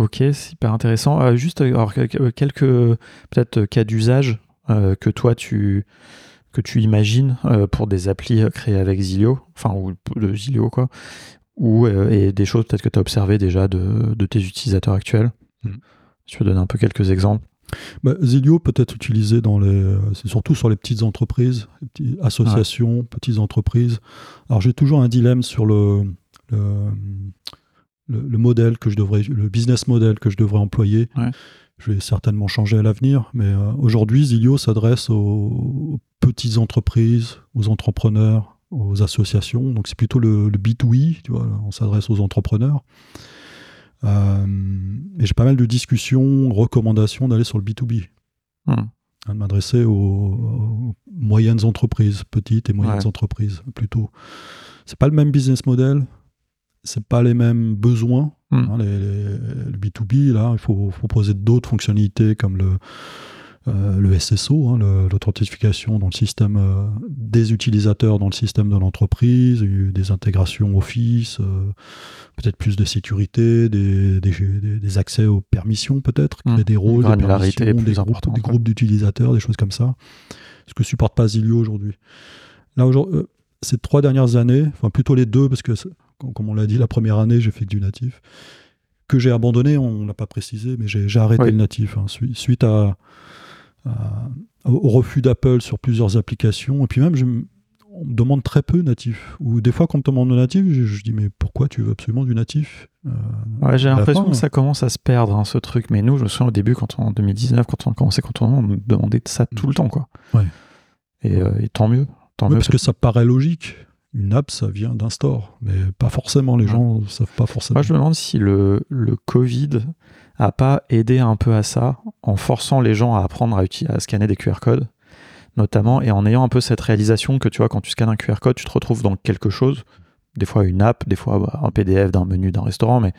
ok, c'est hyper intéressant. Euh, juste, euh, alors, quelques, peut-être euh, cas d'usage euh, que toi tu que tu imagines euh, pour des applis créées avec Zilio, enfin ou de Zilio quoi, ou et des choses peut-être que tu as observé déjà de, de tes utilisateurs actuels? Mm. Je peux donner un peu quelques exemples. Bah, Zilio peut être utilisé dans les, c'est surtout sur les petites entreprises, les petites associations, petites entreprises. Alors j'ai toujours un dilemme sur le, le, le- le modèle que je devrais, le business model que je devrais employer. Ouais. Je vais certainement changer à l'avenir, mais euh, aujourd'hui Zilio s'adresse aux, aux petites entreprises, aux entrepreneurs, aux associations. Donc c'est plutôt le, le B2E, tu vois, on s'adresse aux entrepreneurs. Euh, et j'ai pas mal de discussions, recommandations d'aller sur le B2B, Hmm. hein, de m'adresser aux, aux moyennes entreprises, petites et moyennes Ouais. entreprises plutôt. C'est pas le même business model, c'est pas les mêmes besoins. Hmm. hein, les- les- le B2B, là, il faut proposer d'autres fonctionnalités comme le, euh, le SSO, hein, l'authentification dans le système euh, des utilisateurs dans le système de l'entreprise, des intégrations Office, euh, peut-être plus de sécurité, des, des, accès aux permissions peut-être, Hmm. des rôles, des permissions, des groupes, des groupes d'utilisateurs, des choses comme ça. Ce que supporte pas Zilio aujourd'hui. Là, aujourd'hui, ces trois dernières années, enfin plutôt les deux, parce que comme on l'a dit, la première année, j'ai fait que du natif, que j'ai abandonné, on l'a pas précisé, mais j'ai arrêté Oui. le natif hein, sui- suite à, à- au refus d'Apple sur plusieurs applications. Et puis même, je on me demande très peu natif. Ou des fois, quand on me demande le natif, je, je dis mais pourquoi tu veux absolument du natif Euh, Ouais, j'ai l'impression que ça commence à se perdre, hein, ce truc. Mais nous, je me souviens au début, quand on- en 2019, quand on a commencé, quand on, on me demandait ça tout le temps, quoi. Ouais. Et, euh, et tant mieux. Tant Ouais, mieux. parce que ça paraît logique. Une app, ça vient d'un store, mais pas forcément. Les gens savent pas forcément. Moi, je me demande si le, le Covid a pas aidé un peu à ça, en forçant les gens à apprendre à, scanner des QR codes, notamment, et en ayant un peu cette réalisation que, tu vois, quand tu scannes un QR code, tu te retrouves dans quelque chose, des fois une app, des fois bah, un PDF d'un menu d'un restaurant, mais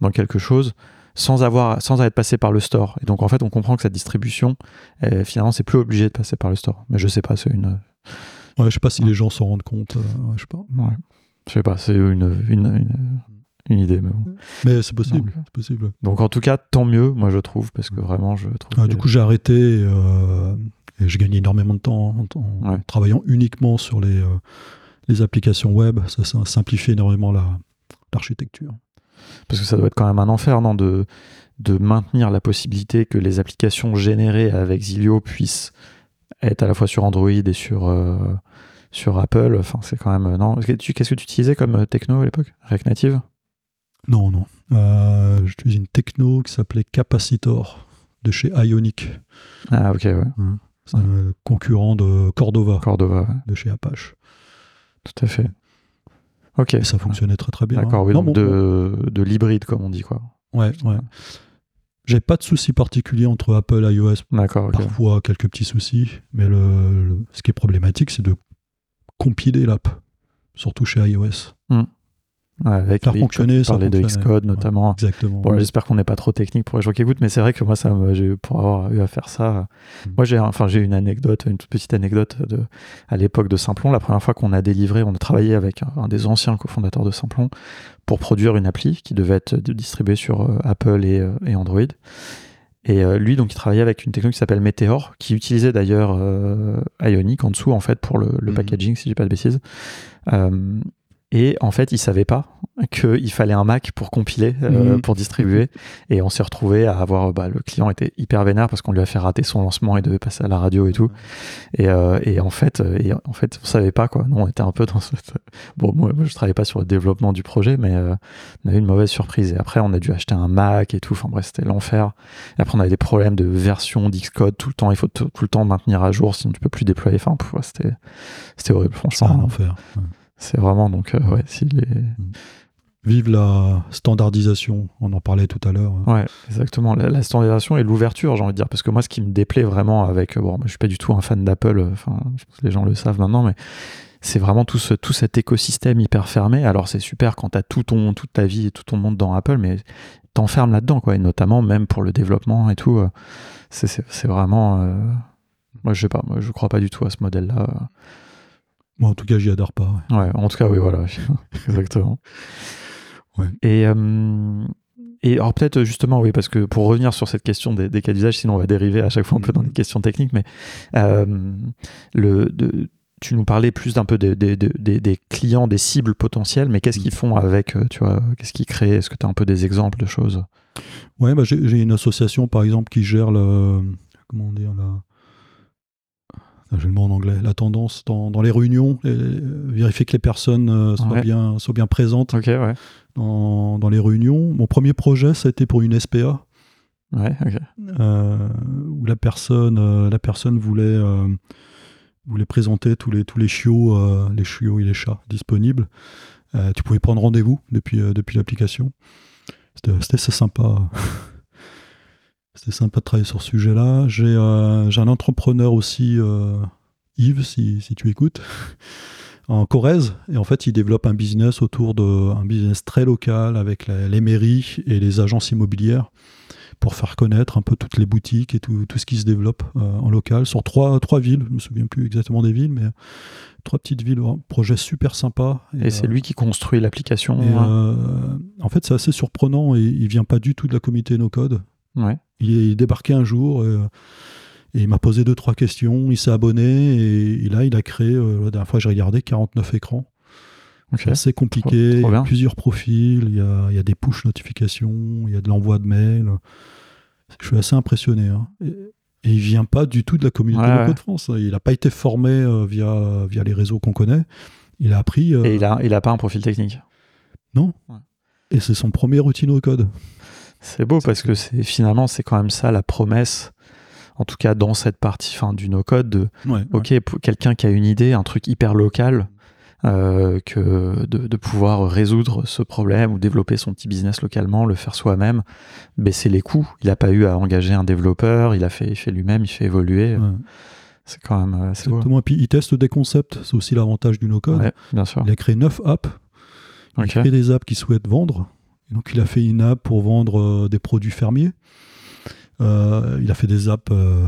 dans quelque chose, sans avoir, sans être passé par le store. Et donc, en fait, on comprend que cette distribution, finalement, c'est plus obligé de passer par le store. Mais je sais pas, c'est une, Ouais, je sais pas si les gens s'en rendent compte. euh, ouais, je sais pas. ouais. je sais pas, c'est une, une, une, une idée, mais bon. Mais c'est possible. Donc, c'est possible. Donc en tout cas, tant mieux, moi je trouve, parce que vraiment, je trouve. Ah, du coup, j'ai arrêté euh, et j'ai gagné énormément de temps en, en travaillant uniquement sur les, euh, les applications web. Ça, ça simplifie énormément la- l'architecture. parce que ça doit être quand même un enfer, non, de, de maintenir la possibilité que les applications générées avec Zilio puissent être à la fois sur Android et sur, euh, sur Apple. Enfin, c'est quand même. Non. Qu'est-ce que tu utilisais comme euh, techno à l'époque? React Native? Non, non. Euh, J'utilise une techno qui s'appelait Capacitor de chez Ionic. Ah, ok, ouais. C'est un concurrent de Cordova, Cordova, ouais. de chez Apache. tout à fait. Ok. Et ça fonctionnait très très bien. D'accord, hein. oui, Non, donc bon, de, de l'hybride, comme on dit, quoi. Ouais, ouais. J'ai pas de soucis particuliers entre Apple et iOS. D'accord. Parfois quelques petits soucis, mais le, le- ce qui est problématique, c'est de compiler l'app, surtout chez iOS. Ouais, avec Faire les- fonctionner, parlais de. Xcode Ouais, notamment. Exactement. Bon, j'espère qu'on n'est pas trop technique pour les gens qui écoutent, mais c'est vrai que moi, ça pour avoir eu à faire ça, Mm. moi, j'ai, enfin, j'ai une anecdote, une toute petite anecdote de, à l'époque de Simplon. La première fois qu'on a délivré, on a travaillé avec un, un des anciens cofondateurs de Simplon pour produire une appli qui devait être distribuée sur euh, Apple et, euh, et Android. Et euh, lui, donc, il travaillait avec une technologie qui s'appelle Meteor, qui utilisait d'ailleurs euh, Ionic en dessous, en fait, pour le, le Mhm. packaging, si j'ai pas de bêtises. Euh, et en fait, il savait pas qu'il fallait un Mac pour compiler, euh, Mhm. pour distribuer. Et on s'est retrouvé à avoir, bah, le client était hyper vénère parce qu'on lui a fait rater son lancement et devait passer à la radio et tout. Et, euh, et en fait, euh, et en fait, on savait pas quoi. Non, on était un peu dans cette. Bon, moi, je travaillais pas sur le développement du projet, mais euh, on a eu une mauvaise surprise. Et après, on a dû acheter un Mac et tout. Enfin bref, c'était l'enfer. Et après, on avait des problèmes de version d'Xcode tout le temps. Il faut tout, le temps maintenir à jour, sinon tu peux plus déployer. Enfin, ouais, c'était c'était horrible, C'est un franchement. enfer. Ouais. C'est vraiment donc euh, ouais, si les... Vive la standardisation, on en parlait tout à l'heure. Ouais, exactement. La, la standardisation et l'ouverture, j'ai envie de dire. Parce que moi, ce qui me déplaît vraiment avec. Bon, moi, je suis pas du tout un fan d'Apple, euh, enfin, je pense que les gens le savent maintenant, mais c'est vraiment tout, ce, tout cet écosystème hyper fermé. Alors, c'est super quand tu as tout ton, toute ta vie et tout ton monde dans Apple, mais t'enfermes là-dedans, quoi. Et notamment, même pour le développement et tout. euh, c'est- vraiment. euh, Moi, je sais pas, moi, je crois pas du tout à ce modèle-là. Moi, en tout cas, j'y adhère pas. ouais. Ouais, en tout cas, oui, voilà, exactement. Ouais. Et, euh, et alors peut-être justement, oui, parce que pour revenir sur cette question des, des cas d'usage, sinon on va dériver à chaque fois un peu dans les questions techniques, mais euh, le, de- tu nous parlais plus d'un peu des, des- clients, des cibles potentielles, mais qu'est-ce qu'ils font avec, euh, tu vois, qu'est-ce qu'ils créent? Est-ce que tu as un peu des exemples de choses? Ouais, bah, j'ai j'ai une association, par exemple, qui gère le. Comment dire la... J'ai le mot en anglais. La tendance dans, dans les réunions, vérifier que les personnes euh, soient, Ouais. bien, soient bien présentes ouais. dans, dans les réunions. Mon premier projet, ça a été pour une SPA, Ouais, ok. euh, où la personne, euh, la personne voulait, euh, voulait présenter tous les, tous les chiots, les chiots et les chats disponibles. Tu pouvais prendre rendez-vous depuis, depuis l'application. C'était c'était assez sympa. C'était sympa de travailler sur ce sujet-là. J'ai euh, un entrepreneur aussi, euh, Yves, si, si tu écoutes, en Corrèze. Et en fait, il développe un business autour de un business très local avec la- les mairies et les agences immobilières pour faire connaître un peu toutes les boutiques et tout, tout ce qui se développe euh, en local sur trois, trois villes. Je me souviens plus exactement des villes, mais trois petites villes. Un projet super sympa. Et c'est euh, lui qui construit l'application hein euh, en fait, c'est assez surprenant et il vient pas du tout de la communauté no code. Ouais. Il est débarqué un jour euh, et il m'a posé deux trois questions. Il s'est abonné et, là, il a créé. euh, la dernière fois, j'ai regardé 49 écrans. C'est assez compliqué. Trop- trop il y a plusieurs profils. Il y a, il y a des push notifications. Il y a de l'envoi de mails. Je suis assez impressionné. hein. Et, et il vient pas du tout de la communauté Ouais, no ouais. code France. Il n'a pas été formé euh, via via les réseaux qu'on connaît. Il a appris. euh, Et il a, il a pas un profil technique? et c'est son premier outil no code. C'est beau parce cool. que c'est finalement c'est quand même ça la promesse, en tout cas dans cette partie fin, du no-code, de Ouais, ok quelqu'un qui a une idée, un truc hyper local, euh, que de, de pouvoir résoudre ce problème ou développer son petit business localement, le faire soi-même, baisser les coûts. Il n'a pas eu à engager un développeur, il a fait, il fait lui-même, il fait évoluer. ouais. C'est quand même euh. Exactement. Et puis il teste des concepts, c'est aussi l'avantage du no-code. Ouais, bien sûr. Il a créé neuf apps. Il Ok. crée des apps qu'il souhaite vendre. Et donc il a fait une app pour vendre euh, des produits fermiers. Euh, il a fait des apps euh,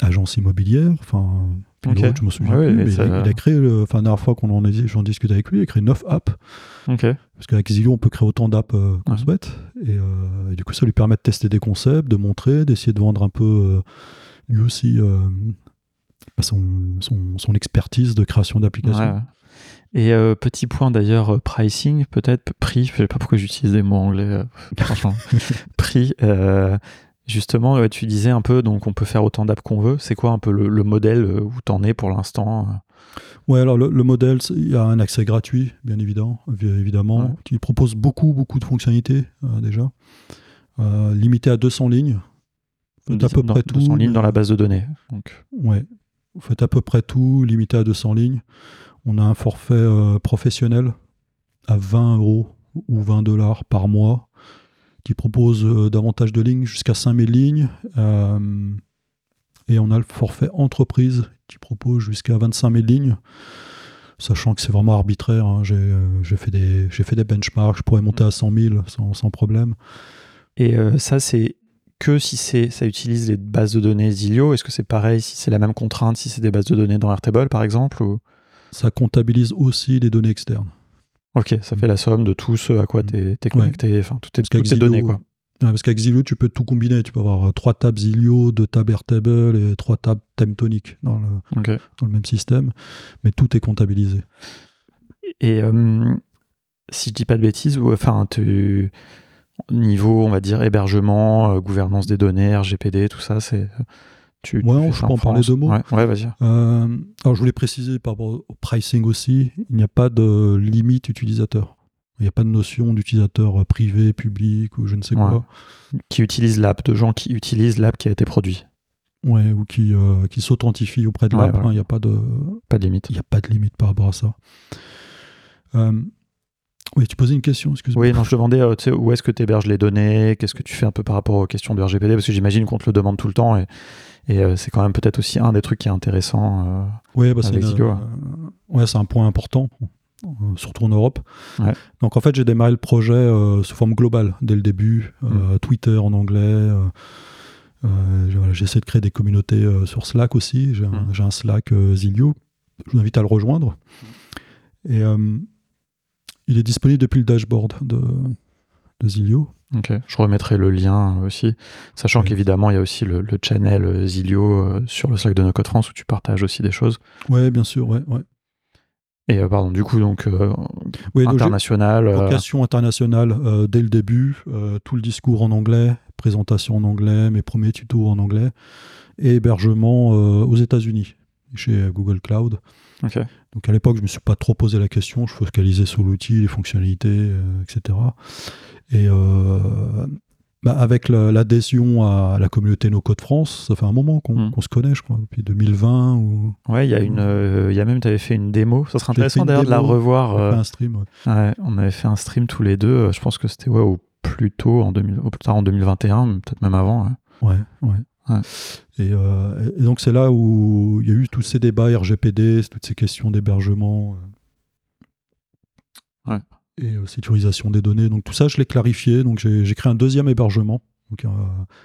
agences immobilières. Enfin, je me souviens Ouais, plus. et mais ça- il, a, créé, enfin la dernière fois qu'on en a dit, j'en discutais avec lui, il a créé neuf apps. Ok. Parce qu'avec Zillow, on peut créer autant d'apps euh, qu'on Ouais. souhaite. Et, et du coup, ça lui permet de tester des concepts, de montrer, d'essayer de vendre un peu lui aussi son, son, son expertise de création d'applications. Ouais. Et euh, petit point d'ailleurs, euh, pricing, peut-être, prix, je sais pas pourquoi j'utilise des mots anglais, euh, franchement. prix, euh, justement, tu disais un peu, donc on peut faire autant d'apps qu'on veut. C'est quoi un peu le, le modèle où t'en es pour l'instant Ouais, alors le, le modèle, il y a un accès gratuit, bien évident, vi- évidemment, Ouais. qui propose beaucoup, beaucoup de fonctionnalités déjà. Limité à 200 lignes. À peu dans- près tout. 200 lignes dans la base de données. Donc, Ouais. Vous faites à peu près tout, limité à 200 lignes. On a un forfait euh, professionnel à 20 euros ou 20 dollars par mois qui propose euh, davantage de lignes, jusqu'à 5000 lignes. Euh, et on a le forfait entreprise qui propose jusqu'à 25 000 lignes. Sachant que c'est vraiment arbitraire, hein. j'ai fait, des- benchmarks, je pourrais monter à 100 000 sans, problème. Et ça, c'est que si ça utilise les bases de données Zilio. Est-ce que c'est pareil si c'est la même contrainte, si c'est des bases de données dans Airtable, par exemple. Ça comptabilise aussi les données externes. Ok, ça fait la somme de tout ce à quoi Mm. tu es, connecté, enfin, toutes, tes- qu'avec toutes ces données. Quoi. Ouais, parce qu'avec Zilio, tu peux tout combiner. Tu peux avoir euh, trois tables Zilio, deux tables Airtable et trois tables Temtonic dans le, dans le même système. Mais tout est comptabilisé. Et euh, si je dis pas de bêtises, enfin, tu, niveau, on va dire, hébergement, euh, gouvernance des données, RGPD, tout ça, c'est. Tu, tu Ouais, je peux en parler deux mots. Ouais, ouais, vas-y. Euh, alors, je voulais préciser par rapport au pricing aussi, il n'y a pas de limite utilisateur. Il n'y a pas de notion d'utilisateur privé, public ou je ne sais Ouais. quoi. Qui utilise l'app, de gens qui utilisent l'app qui a été produit. Ouais, ou qui, euh, qui s'authentifient auprès de l'app. hein, Il n'y a pas de, Pas de limite. il n'y a pas de limite par rapport à ça. Euh, oui, tu posais une question, excuse-moi. Oui, non, je demandais euh, où est-ce que tu héberges les données, qu'est-ce que tu fais un peu par rapport aux questions de RGPD, parce que j'imagine qu'on te le demande tout le temps et, et euh, c'est quand même peut-être aussi un des trucs qui est intéressant. euh, bah, c'est ouais, un point important, surtout en Europe. Ouais. Donc en fait, j'ai démarré le projet sous forme globale dès le début. euh, Twitter en anglais. J'essaie de créer des communautés sur Slack aussi. J'ai un, Mm. un Slack Zilio. Je vous invite à le rejoindre. Et il est disponible depuis le dashboard de, de Zilio. Ok, je remettrai le lien aussi, sachant Ouais. qu'évidemment il y a aussi le, le channel euh, Zilio euh, sur le Slack de No Code France où tu partages aussi des choses. Ouais, bien sûr. Ouais, ouais. Et euh, pardon, du coup donc euh, Ouais, international. euh, Vocation internationale dès le début, tout le discours en anglais, présentation en anglais, mes premiers tutos en anglais, et hébergement aux États-Unis, chez Google Cloud. ok. Donc à l'époque, je me suis pas trop posé la question, je focalisais sur l'outil, les fonctionnalités, euh, etc. Et euh, bah, avec la- l'adhésion à la communauté No Code France, ça fait un moment qu'on Mm. qu'on se connaît, je crois, depuis 2020 ou Ouais, il y a une, euh, y a même tu avais fait une démo. Ça serait intéressant d'ailleurs de la revoir. on a euh, fait un stream. ouais. ouais, on avait fait un stream tous les deux. euh, Je pense que c'était ouais au plus tôt en 2000, au plus tard en 2021, mais peut-être même avant. ouais. Ouais, ouais. Ouais. Et, euh, et donc c'est là où il y a eu tous ces débats RGPD, toutes ces questions d'hébergement euh, Ouais. et euh, sécurisation des données. Donc tout ça, je l'ai clarifié. Donc j'ai créé un deuxième hébergement. Donc, euh,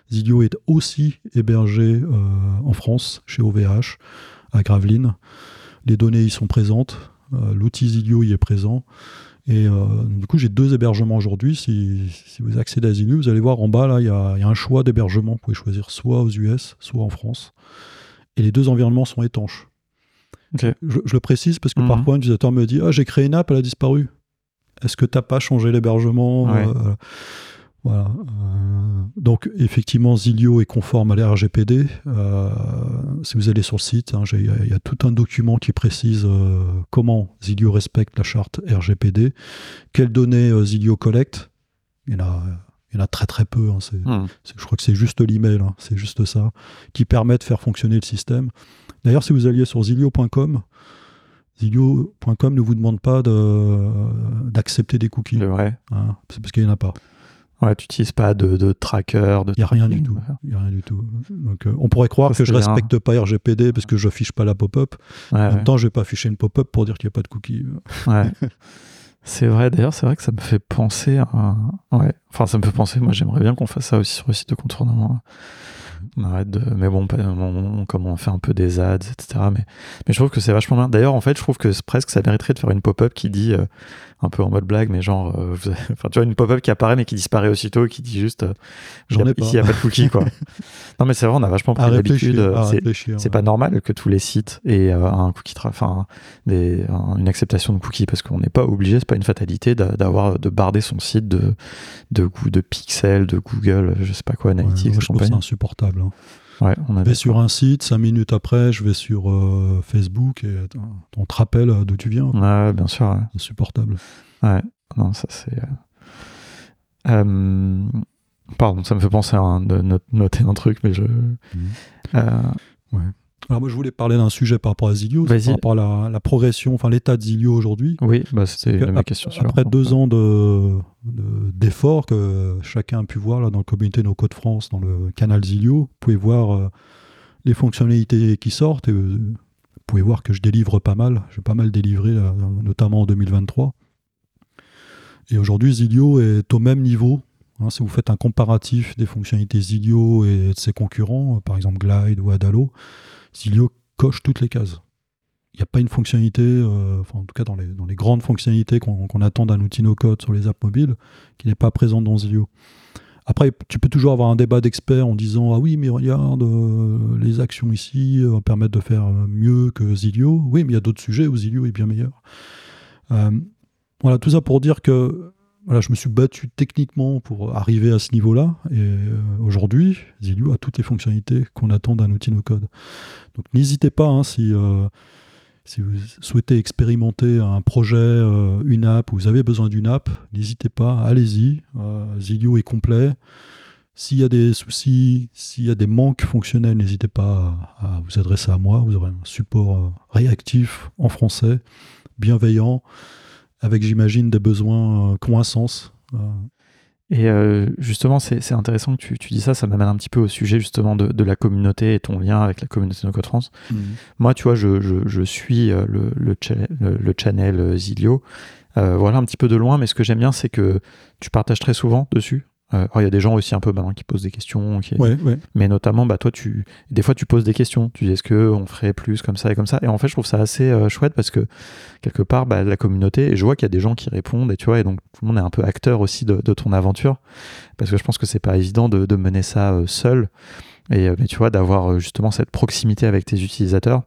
Zilio est aussi hébergé en France, chez OVH, à Gravelines. Les données y sont présentes. L'outil Zilio y est présent. Et euh, du coup, j'ai deux hébergements aujourd'hui. Si, si vous accédez à Zilio, vous allez voir en bas, là, il y a, il y a un choix d'hébergement. Vous pouvez choisir soit aux US, soit en France. Et les deux environnements sont étanches. Je, je le précise parce que Mhm. parfois, un utilisateur me dit Ah, j'ai créé une app, elle a disparu. Est-ce que tu n'as pas changé l'hébergement Ouais. Euh, Voilà. Euh, donc, effectivement, Zilio est conforme à la RGPD. Euh, si vous allez sur le site, hein, il y, a- il y a tout un document qui précise euh, comment Zilio respecte la charte RGPD, quelles données euh, Zilio collecte? Il y en a, il y en a très très peu. hein, c'est- Hmm. c'est- je crois que c'est juste l'email, hein, c'est juste ça, qui permet de faire fonctionner le système. D'ailleurs, si vous alliez sur zilio.com, zilio.com ne vous demande pas de- d'accepter des cookies. Le vrai. c'est parce qu'il n'y en a pas. Ouais, tu n'utilises pas de, de tracker, de. Il n'y a rien du tout. Il y a rien du tout. Donc, euh, on pourrait croire Ça, que je bien. respecte pas RGPD parce que je n'affiche pas la pop-up. Ouais, en ouais. même temps, je vais pas afficher une pop-up pour dire qu'il n'y a pas de cookies. Ouais. C'est vrai, d'ailleurs, c'est vrai que ça me fait penser à. Ouais. Enfin, ça me fait penser, moi, j'aimerais bien qu'on fasse ça aussi sur le site de contournement. On arrête de. Mais bon, on, comme on fait un peu des ads, etc. Mais, mais je trouve que c'est vachement bien. D'ailleurs, en fait, je trouve que c'est presque ça mériterait de faire une pop-up qui dit, euh, un peu en mode blague, mais genre. euh, vous avez- Enfin, tu vois, une pop-up qui apparaît, mais qui disparaît aussitôt, qui dit juste. euh, J'en y a- ai pas. Ici, il n'y a pas de cookies, quoi. non, mais c'est vrai, on a vachement pris l'habitude. euh, c'est- c'est ouais. pas normal que tous les sites aient un cookie, enfin un- une acceptation de cookies parce qu'on n'est pas obligé, c'est pas une fatalité d'a- d'avoir de barder son site de de, Goo- de Google, je sais pas quoi, Ouais, Analytics, moi, je trouve ça compagnie. Hein. Ouais, on Je vais sur un site, cinq minutes après, je vais sur euh, Facebook et on te rappelle euh, d'où tu viens. Ouais, bien sûr. Ouais. Insupportable. Ouais. Non, ça c'est. euh, euh, pardon, ça me fait penser à un- de not- noter un truc, mais je. Euh, Alors moi je voulais parler d'un sujet par rapport à Zilio, par rapport à la, la progression, enfin l'état de Zilio aujourd'hui. oui, bah, c'était questions. sur Après deux ans de- de- d'efforts que chacun a pu voir là, dans le communauté No Code France, dans le canal Zilio, vous pouvez voir euh, les fonctionnalités qui sortent. Et, euh, vous pouvez voir que je délivre pas mal. J'ai pas mal délivré, là, notamment en 2023. Et aujourd'hui, Zilio est au même niveau. hein, si vous faites un comparatif des fonctionnalités Zilio et de ses concurrents, par exemple Glide ou Adalo, Zilio coche toutes les cases. Il n'y a pas une fonctionnalité, euh, en tout cas dans les, grandes fonctionnalités qu'on attend d'un outil no-code sur les apps mobiles, qui n'est pas présente dans Zilio. Après, tu peux toujours avoir un débat d'experts en disant Ah oui, mais regarde, euh, les actions ici euh, permettent de faire mieux que Zilio. Oui, mais il y a d'autres sujets où Zilio est bien meilleur. Voilà, tout ça pour dire que voilà, je me suis battu techniquement pour arriver à ce niveau-là. Et euh, aujourd'hui, Zilio a toutes les fonctionnalités qu'on attend d'un outil no-code. Donc n'hésitez pas, hein, si, euh, si vous souhaitez expérimenter un projet, euh, une app, ou vous avez besoin d'une app, n'hésitez pas, allez-y. Euh, Zilio est complet. S'il y a des soucis, s'il y a des manques fonctionnels, n'hésitez pas à, vous adresser à moi. Vous aurez un support réactif en français, bienveillant, avec, j'imagine, des besoins euh, sens. Euh, Et euh, justement, c'est c'est intéressant que tu, tu dis ça, ça m'amène un petit peu au sujet justement de, de la communauté et ton lien avec la communauté No Code France. Moi, tu vois, je, je, je suis le, le, cha- le, le channel Zilio, euh, voilà un petit peu de loin, mais ce que j'aime bien, c'est que tu partages très souvent dessus. Euh, alors, il y a des gens aussi un peu maintenant qui posent des questions, qui- Ouais, ouais. mais notamment, bah, toi, tu, des fois, tu poses des questions. Tu dis, est-ce que on ferait plus comme ça et comme ça? Et en fait, je trouve ça assez euh, chouette parce que quelque part, bah, la communauté, et je vois qu'il y a des gens qui répondent, et tu vois, et donc tout le monde est un peu acteur aussi de, de ton aventure, parce que je pense que c'est pas évident de, de mener ça euh, seul. Et mais tu vois, d'avoir justement cette proximité avec tes utilisateurs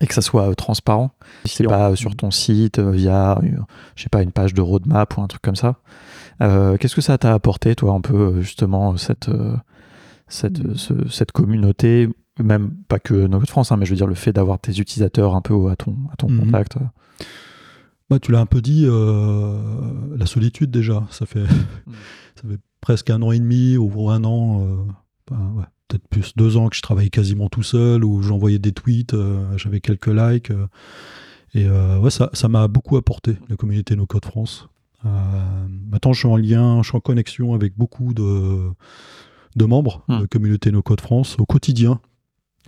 et que ça soit transparent. Si c'est pas euh, sur ton site via, je sais pas, une page de roadmap ou un truc comme ça. Euh, Qu'est-ce que ça t'a apporté, toi, un peu euh, justement cette euh, cette, ce- cette communauté, même pas que No Code France, hein, mais je veux dire le fait d'avoir tes utilisateurs un peu à ton à ton Mhm. contact. Bah, tu l'as un peu dit, euh, la solitude déjà. Ça fait, ça fait presque un an et demi ou un an, euh, ben, ouais, peut-être plus deux ans que je travaille quasiment tout seul, où j'envoyais des tweets, euh, j'avais quelques likes. et ouais, ça ça m'a beaucoup apporté, la communauté No Code France. Euh, maintenant, je suis en lien, je suis en connexion avec beaucoup de, de membres Hmm. de communauté No Code France au quotidien.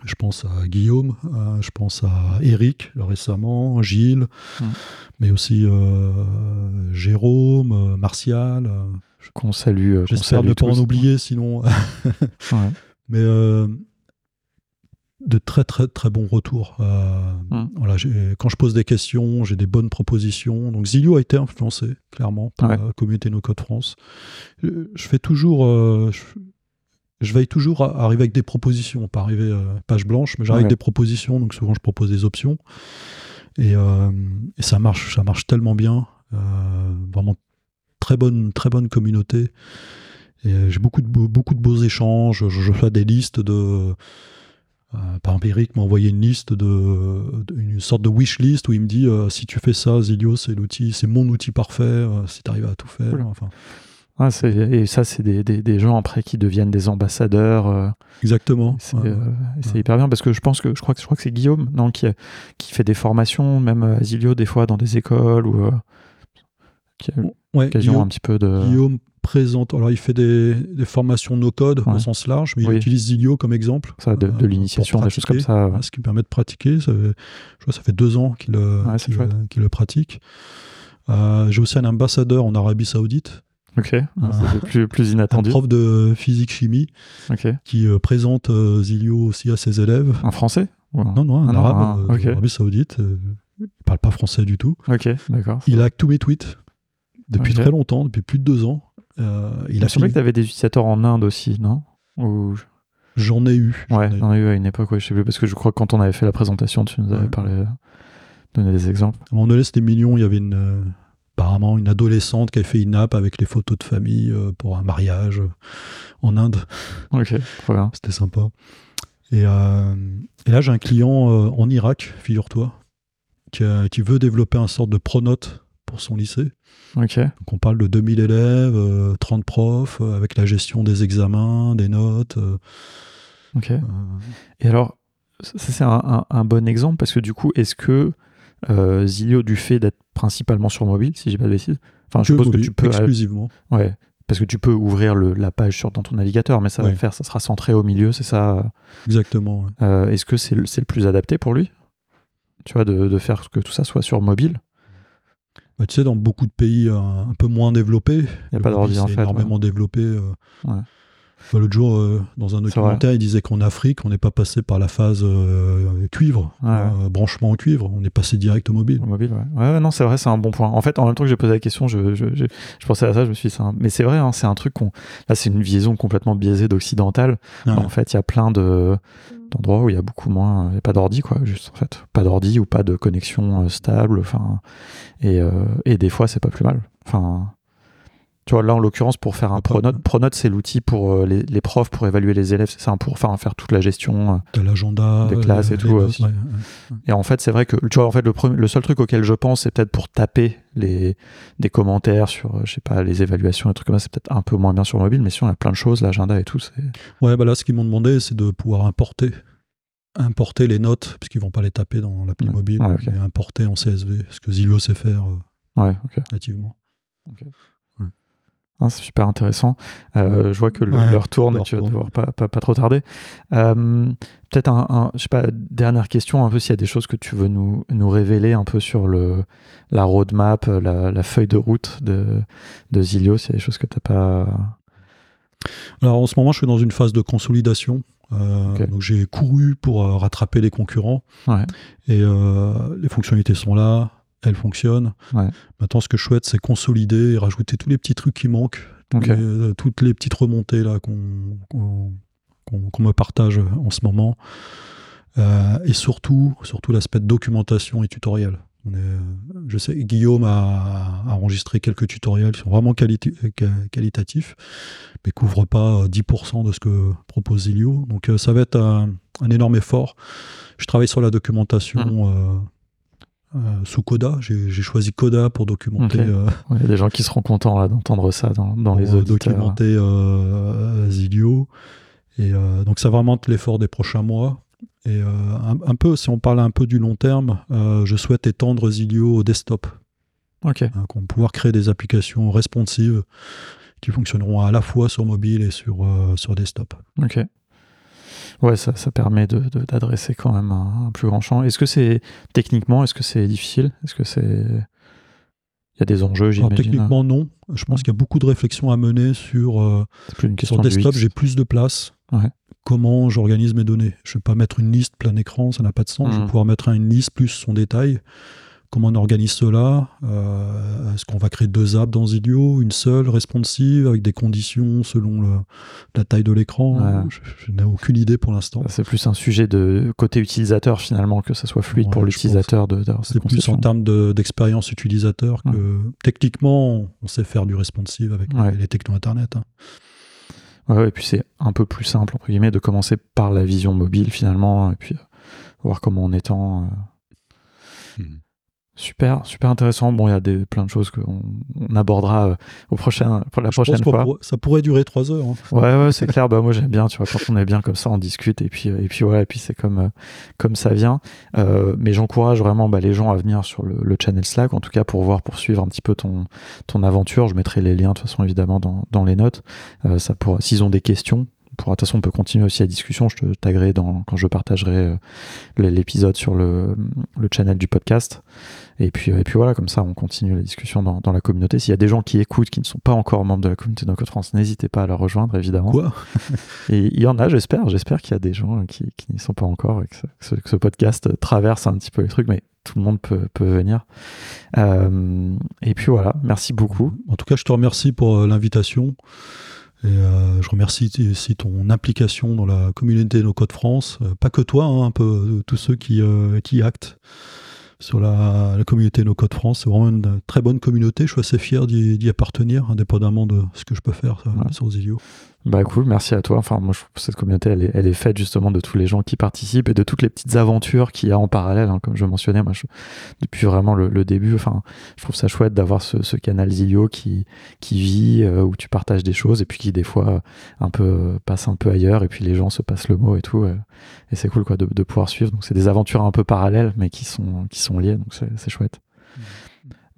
Je pense à Guillaume, euh, je pense à Eric récemment, Gilles, Hmm. mais aussi euh, Jérôme, euh, Martial. euh, Qu'on salue. euh, J'espère ne pas en oublier, sinon. Ouais. mais euh, de très très très bons retours. Euh, Hmm. voilà, quand je pose des questions, j'ai des bonnes propositions. Donc Zilio a été influencé clairement par Ouais. la communauté No Code France. Je, je fais toujours, euh, je, je veille toujours à arriver avec des propositions, pas arriver euh, page blanche, mais j'arrive Ouais. avec des propositions. Donc souvent je propose des options et, euh, et ça marche, ça marche tellement bien. Euh, vraiment très bonne très bonne communauté. Et euh, j'ai beaucoup de, beaux- beaucoup de beaux échanges. Je, je fais des listes de. Euh, par Eric m'a envoyé une liste de, de- une sorte de wish list où il me dit euh, si tu fais ça, Zilio, c'est l'outil, c'est mon outil parfait. euh, si tu arrives à tout faire. Cool. Enfin, Ouais, c'est- et ça, c'est des, des, des gens après qui deviennent des ambassadeurs. euh, exactement. c'est Ouais. Ouais. hyper bien parce que je pense que je crois que je crois que c'est Guillaume non qui qui fait des formations même Zilio des fois dans des écoles ou euh, qui a eu Ouais, Guillaume, un petit peu de Guillaume présente. Alors, il fait des, des formations no code Ouais. au sens large, mais Oui. il utilise Zilio comme exemple. ça de, euh, de l'initiation des choses comme ça. ouais. Ce qui permet de pratiquer. Ça, fait- je vois, ça fait deux ans qu'il euh, euh, qu'il le pratique. Euh, J'ai aussi un ambassadeur en Arabie Saoudite, Ok, c'est plus plus un inattendu. prof de physique-chimie Ok, qui euh, présente Zilio aussi à ses élèves. un français un- Non, non, un Ah arabe ah, ok. d'Arabie Saoudite. il parle pas français du tout. Ok, d'accord. Il a tous mes tweets depuis très longtemps, depuis plus de deux ans. Euh, il Il a semblé que tu avais des utilisateurs en Inde aussi, non? Ou J'en ai eu. j'en ouais, ai eu. à une époque, ouais, je sais plus parce que je crois que quand on avait fait la présentation, tu nous avais Ouais. parlé, donné des exemples. À un moment donné, c'était mignon. Il y avait une, euh, apparemment une adolescente qui avait fait une app avec les photos de famille euh, pour un mariage euh, en Inde. Ok, trop bien. C'était sympa. Et, euh, et là, j'ai un client euh, en Irak, figure-toi, qui veut développer un sorte de pronote pour son lycée. Donc on parle de 2000 élèves, euh, 30 profs, euh, avec la gestion des examens, des notes. euh, Ok. euh, Et alors, ça c'est un, un- un bon exemple parce que du coup, est-ce que Zilio, du fait d'être principalement sur mobile, si j'ai pas de bêtises, enfin, je suppose que tu peux, exclusivement. ouais, parce que tu peux ouvrir le- la page sur dans ton navigateur, mais ça va Ouais. faire, ça sera centré au milieu, c'est ça. Exactement. ouais. Est-ce que c'est le, plus adapté pour lui? Tu vois, de, de faire que tout ça soit sur mobile? Bah, tu sais, dans beaucoup de pays euh, un peu moins développés, Il n'y a pas d'ordi en ouais. énormément développé. euh. Ouais. Bah, L'autre jour, euh, dans un documentaire, il disait qu'en Afrique, on n'est pas passé par la phase euh, cuivre, Ouais. euh, branchement au cuivre, on est passé direct au mobile. Au mobile, ouais. Ouais, non, c'est vrai, c'est un bon point. En fait, en même temps que j'ai posé la question, je, je, je, je pensais à ça, je me suis dit, un- mais c'est vrai, hein, c'est un truc qu'on. Là, c'est une vision complètement biaisée d'occidental. Ouais. En fait, il y a plein de d'endroits où il y a beaucoup moins. A pas d'ordi, quoi, juste, en fait. Pas d'ordi ou pas de connexion euh, stable. Enfin. Et, euh, et des fois, c'est pas plus mal. Enfin. Tu vois, là, en l'occurrence, pour faire un Pronote, Pronote, c'est l'outil pour euh, les, les profs pour évaluer les élèves, c'est ça, pour faire, faire toute la gestion. euh, T'as l'agenda, Des classes et tout, notes, aussi. ouais, ouais. Et en fait, c'est vrai que, tu vois, en fait, le, premier- le seul truc auquel je pense, c'est peut-être pour taper les, des commentaires sur, euh, je sais pas, les évaluations et trucs comme ça, c'est peut-être un peu moins bien sur mobile, mais si on a plein de choses, l'agenda et tout, c'est. Ouais, bah là, ce qu'ils m'ont demandé, c'est de pouvoir importer, importer les notes, puisqu'ils vont pas les taper dans l'appli mobile, mais importer en CSV, ce que Zillow sait faire euh, Ouais, nativement. Ah, c'est super intéressant. Euh, je vois que le- Ouais, l'heure tourne et l'heure tu vas devoir pas, pas, pas trop tarder. Euh, peut-être un, un- je sais pas, dernière question, un peu s'il y a des choses que tu veux nous, nous révéler un peu sur le, la roadmap, la, la feuille de route de, de Zilio, s'il y a des choses que tu pas. Alors en ce moment, je suis dans une phase de consolidation. Euh. Donc j'ai couru pour rattraper les concurrents. Ouais. Et les fonctionnalités sont là, elles fonctionnent. Ouais. Maintenant, ce que je souhaite, c'est consolider et rajouter tous les petits trucs qui manquent, les- euh, toutes les petites remontées là qu'on me partage en ce moment. Euh, et surtout, surtout l'aspect de documentation et tutoriel. On est, euh, je sais, Guillaume a, a enregistré quelques tutoriels qui sont vraiment quali- qua- qualitatifs, mais couvrent pas euh, 10% de ce que propose Zilio. Donc ça va être un, un énorme effort. Je travaille sur la documentation Mmh. euh, euh, sous Coda. J'ai choisi Coda pour documenter, euh, Il y a des gens qui seront contents d'entendre ça dans, dans les euh, auditeurs. documenter euh, Zilio. Et donc ça va vraiment être l'effort des prochains mois. Et un, un peu, si on parle un peu du long terme, je souhaite étendre Zilio au desktop. Ok. hein, qu'on pouvoir créer des applications responsives qui fonctionneront à la fois sur mobile et sur, sur desktop. Ok. Ouais, ça, ça permet de- de- d'adresser quand même un, un plus grand champ. Est-ce que c'est techniquement, est-ce que c'est difficile? Est-ce que c'est il y a des enjeux, j'imagine? techniquement, non. Je pense Ouais. qu'il y a beaucoup de réflexions à mener sur, euh, plus une question sur de desktop, j'ai plus de place. Ouais. Comment j'organise mes données? Je ne vais pas mettre une liste plein écran, ça n'a pas de sens. Je vais pouvoir mettre une liste plus son détail. Comment on organise cela Euh, Est-ce qu'on va créer deux apps dans Zilio Une seule, responsive, avec des conditions selon le- la taille de l'écran. Je, je n'ai aucune idée pour l'instant. C'est plus un sujet de côté utilisateur finalement, que ça soit fluide Ouais, pour l'utilisateur de C'est plus en termes de- d'expérience utilisateur que techniquement, on sait faire du responsive avec Ouais. les, les technos Internet. hein. Ouais, ouais, et puis c'est un peu plus simple entre guillemets de commencer par la vision mobile finalement, et puis euh, voir comment on étend. euh. Mhm. Super, super intéressant. Bon, il y a des, plein de choses qu'on on abordera euh, au prochain, pour la Je prochaine fois. ça pourrait durer trois heures. hein. Ouais, ouais, c'est clair. Bah, moi, j'aime bien, tu vois, quand on est bien comme ça, on discute et puis, euh, et puis voilà, et puis c'est comme, euh, comme ça vient. Euh, mais j'encourage vraiment bah, les gens à venir sur le, le channel Slack, en tout cas pour voir, pour suivre un petit peu ton, ton aventure. Je mettrai les liens, de toute façon, évidemment, dans, dans les notes. Ça pour, s'ils ont des questions, pour, de toute façon, on peut continuer aussi la discussion. Je te taguerai dans, quand je partagerai euh, l'épisode sur le, le channel du podcast. Et puis, euh, et puis voilà, comme ça, on continue la discussion dans, dans la communauté. S'il y a des gens qui écoutent, qui ne sont pas encore membres de la communauté Code France, n'hésitez pas à la rejoindre, évidemment. Quoi? Et il y en a, j'espère. J'espère qu'il y a des gens qui, qui n'y sont pas encore et que ce, que ce- que ce podcast traverse un petit peu les trucs, mais tout le monde peut, peut venir. Euh, et puis voilà, merci beaucoup. En tout cas, je te remercie pour euh, l'invitation. Et euh, je remercie aussi ton implication dans la communauté No Code France. Euh, pas que toi, hein, un peu euh, tous ceux qui, euh, qui actent sur la, la communauté No Code France. C'est vraiment une très bonne communauté. Je suis assez fier d'y appartenir, indépendamment de ce que je peux faire Ouais. sur Zilio. Bah cool, merci à toi. Enfin, moi je trouve que cette communauté, elle est, elle est, faite justement de tous les gens qui participent et de toutes les petites aventures qu'il y a en parallèle. Hein, comme je mentionnais, moi, je, depuis vraiment le, début, enfin, je trouve ça chouette d'avoir ce, ce, canal Zio qui, qui vit, euh, où tu partages des choses et puis qui des fois un peu passe un peu ailleurs et puis les gens se passent le mot et tout. et c'est cool quoi de, de, pouvoir suivre. Donc c'est des aventures un peu parallèles mais qui sont, qui sont liées. Donc c'est chouette.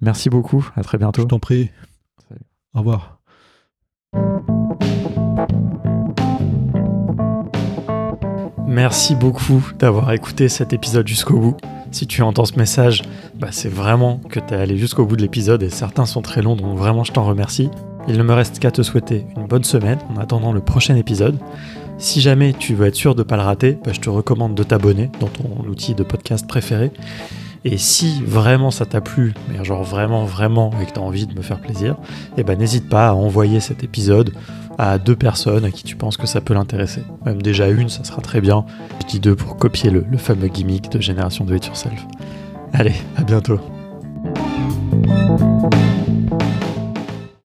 Merci beaucoup. À très bientôt. Je t'en prie. Au revoir. Merci beaucoup d'avoir écouté cet épisode jusqu'au bout. Si tu entends ce message, bah c'est vraiment que tu es allé jusqu'au bout de l'épisode et certains sont très longs, donc vraiment je t'en remercie. Il ne me reste qu'à te souhaiter une bonne semaine en attendant le prochain épisode. Si jamais tu veux être sûr de ne pas le rater, bah je te recommande de t'abonner dans ton outil de podcast préféré. Et si vraiment ça t'a plu, mais genre vraiment, vraiment, et que tu as envie de me faire plaisir, eh ben n'hésite pas à envoyer cet épisode à deux personnes à qui tu penses que ça peut l'intéresser. Même déjà une, ça sera très bien. Je dis deux pour copier le, fameux gimmick de génération de It Yourself. Allez, à bientôt.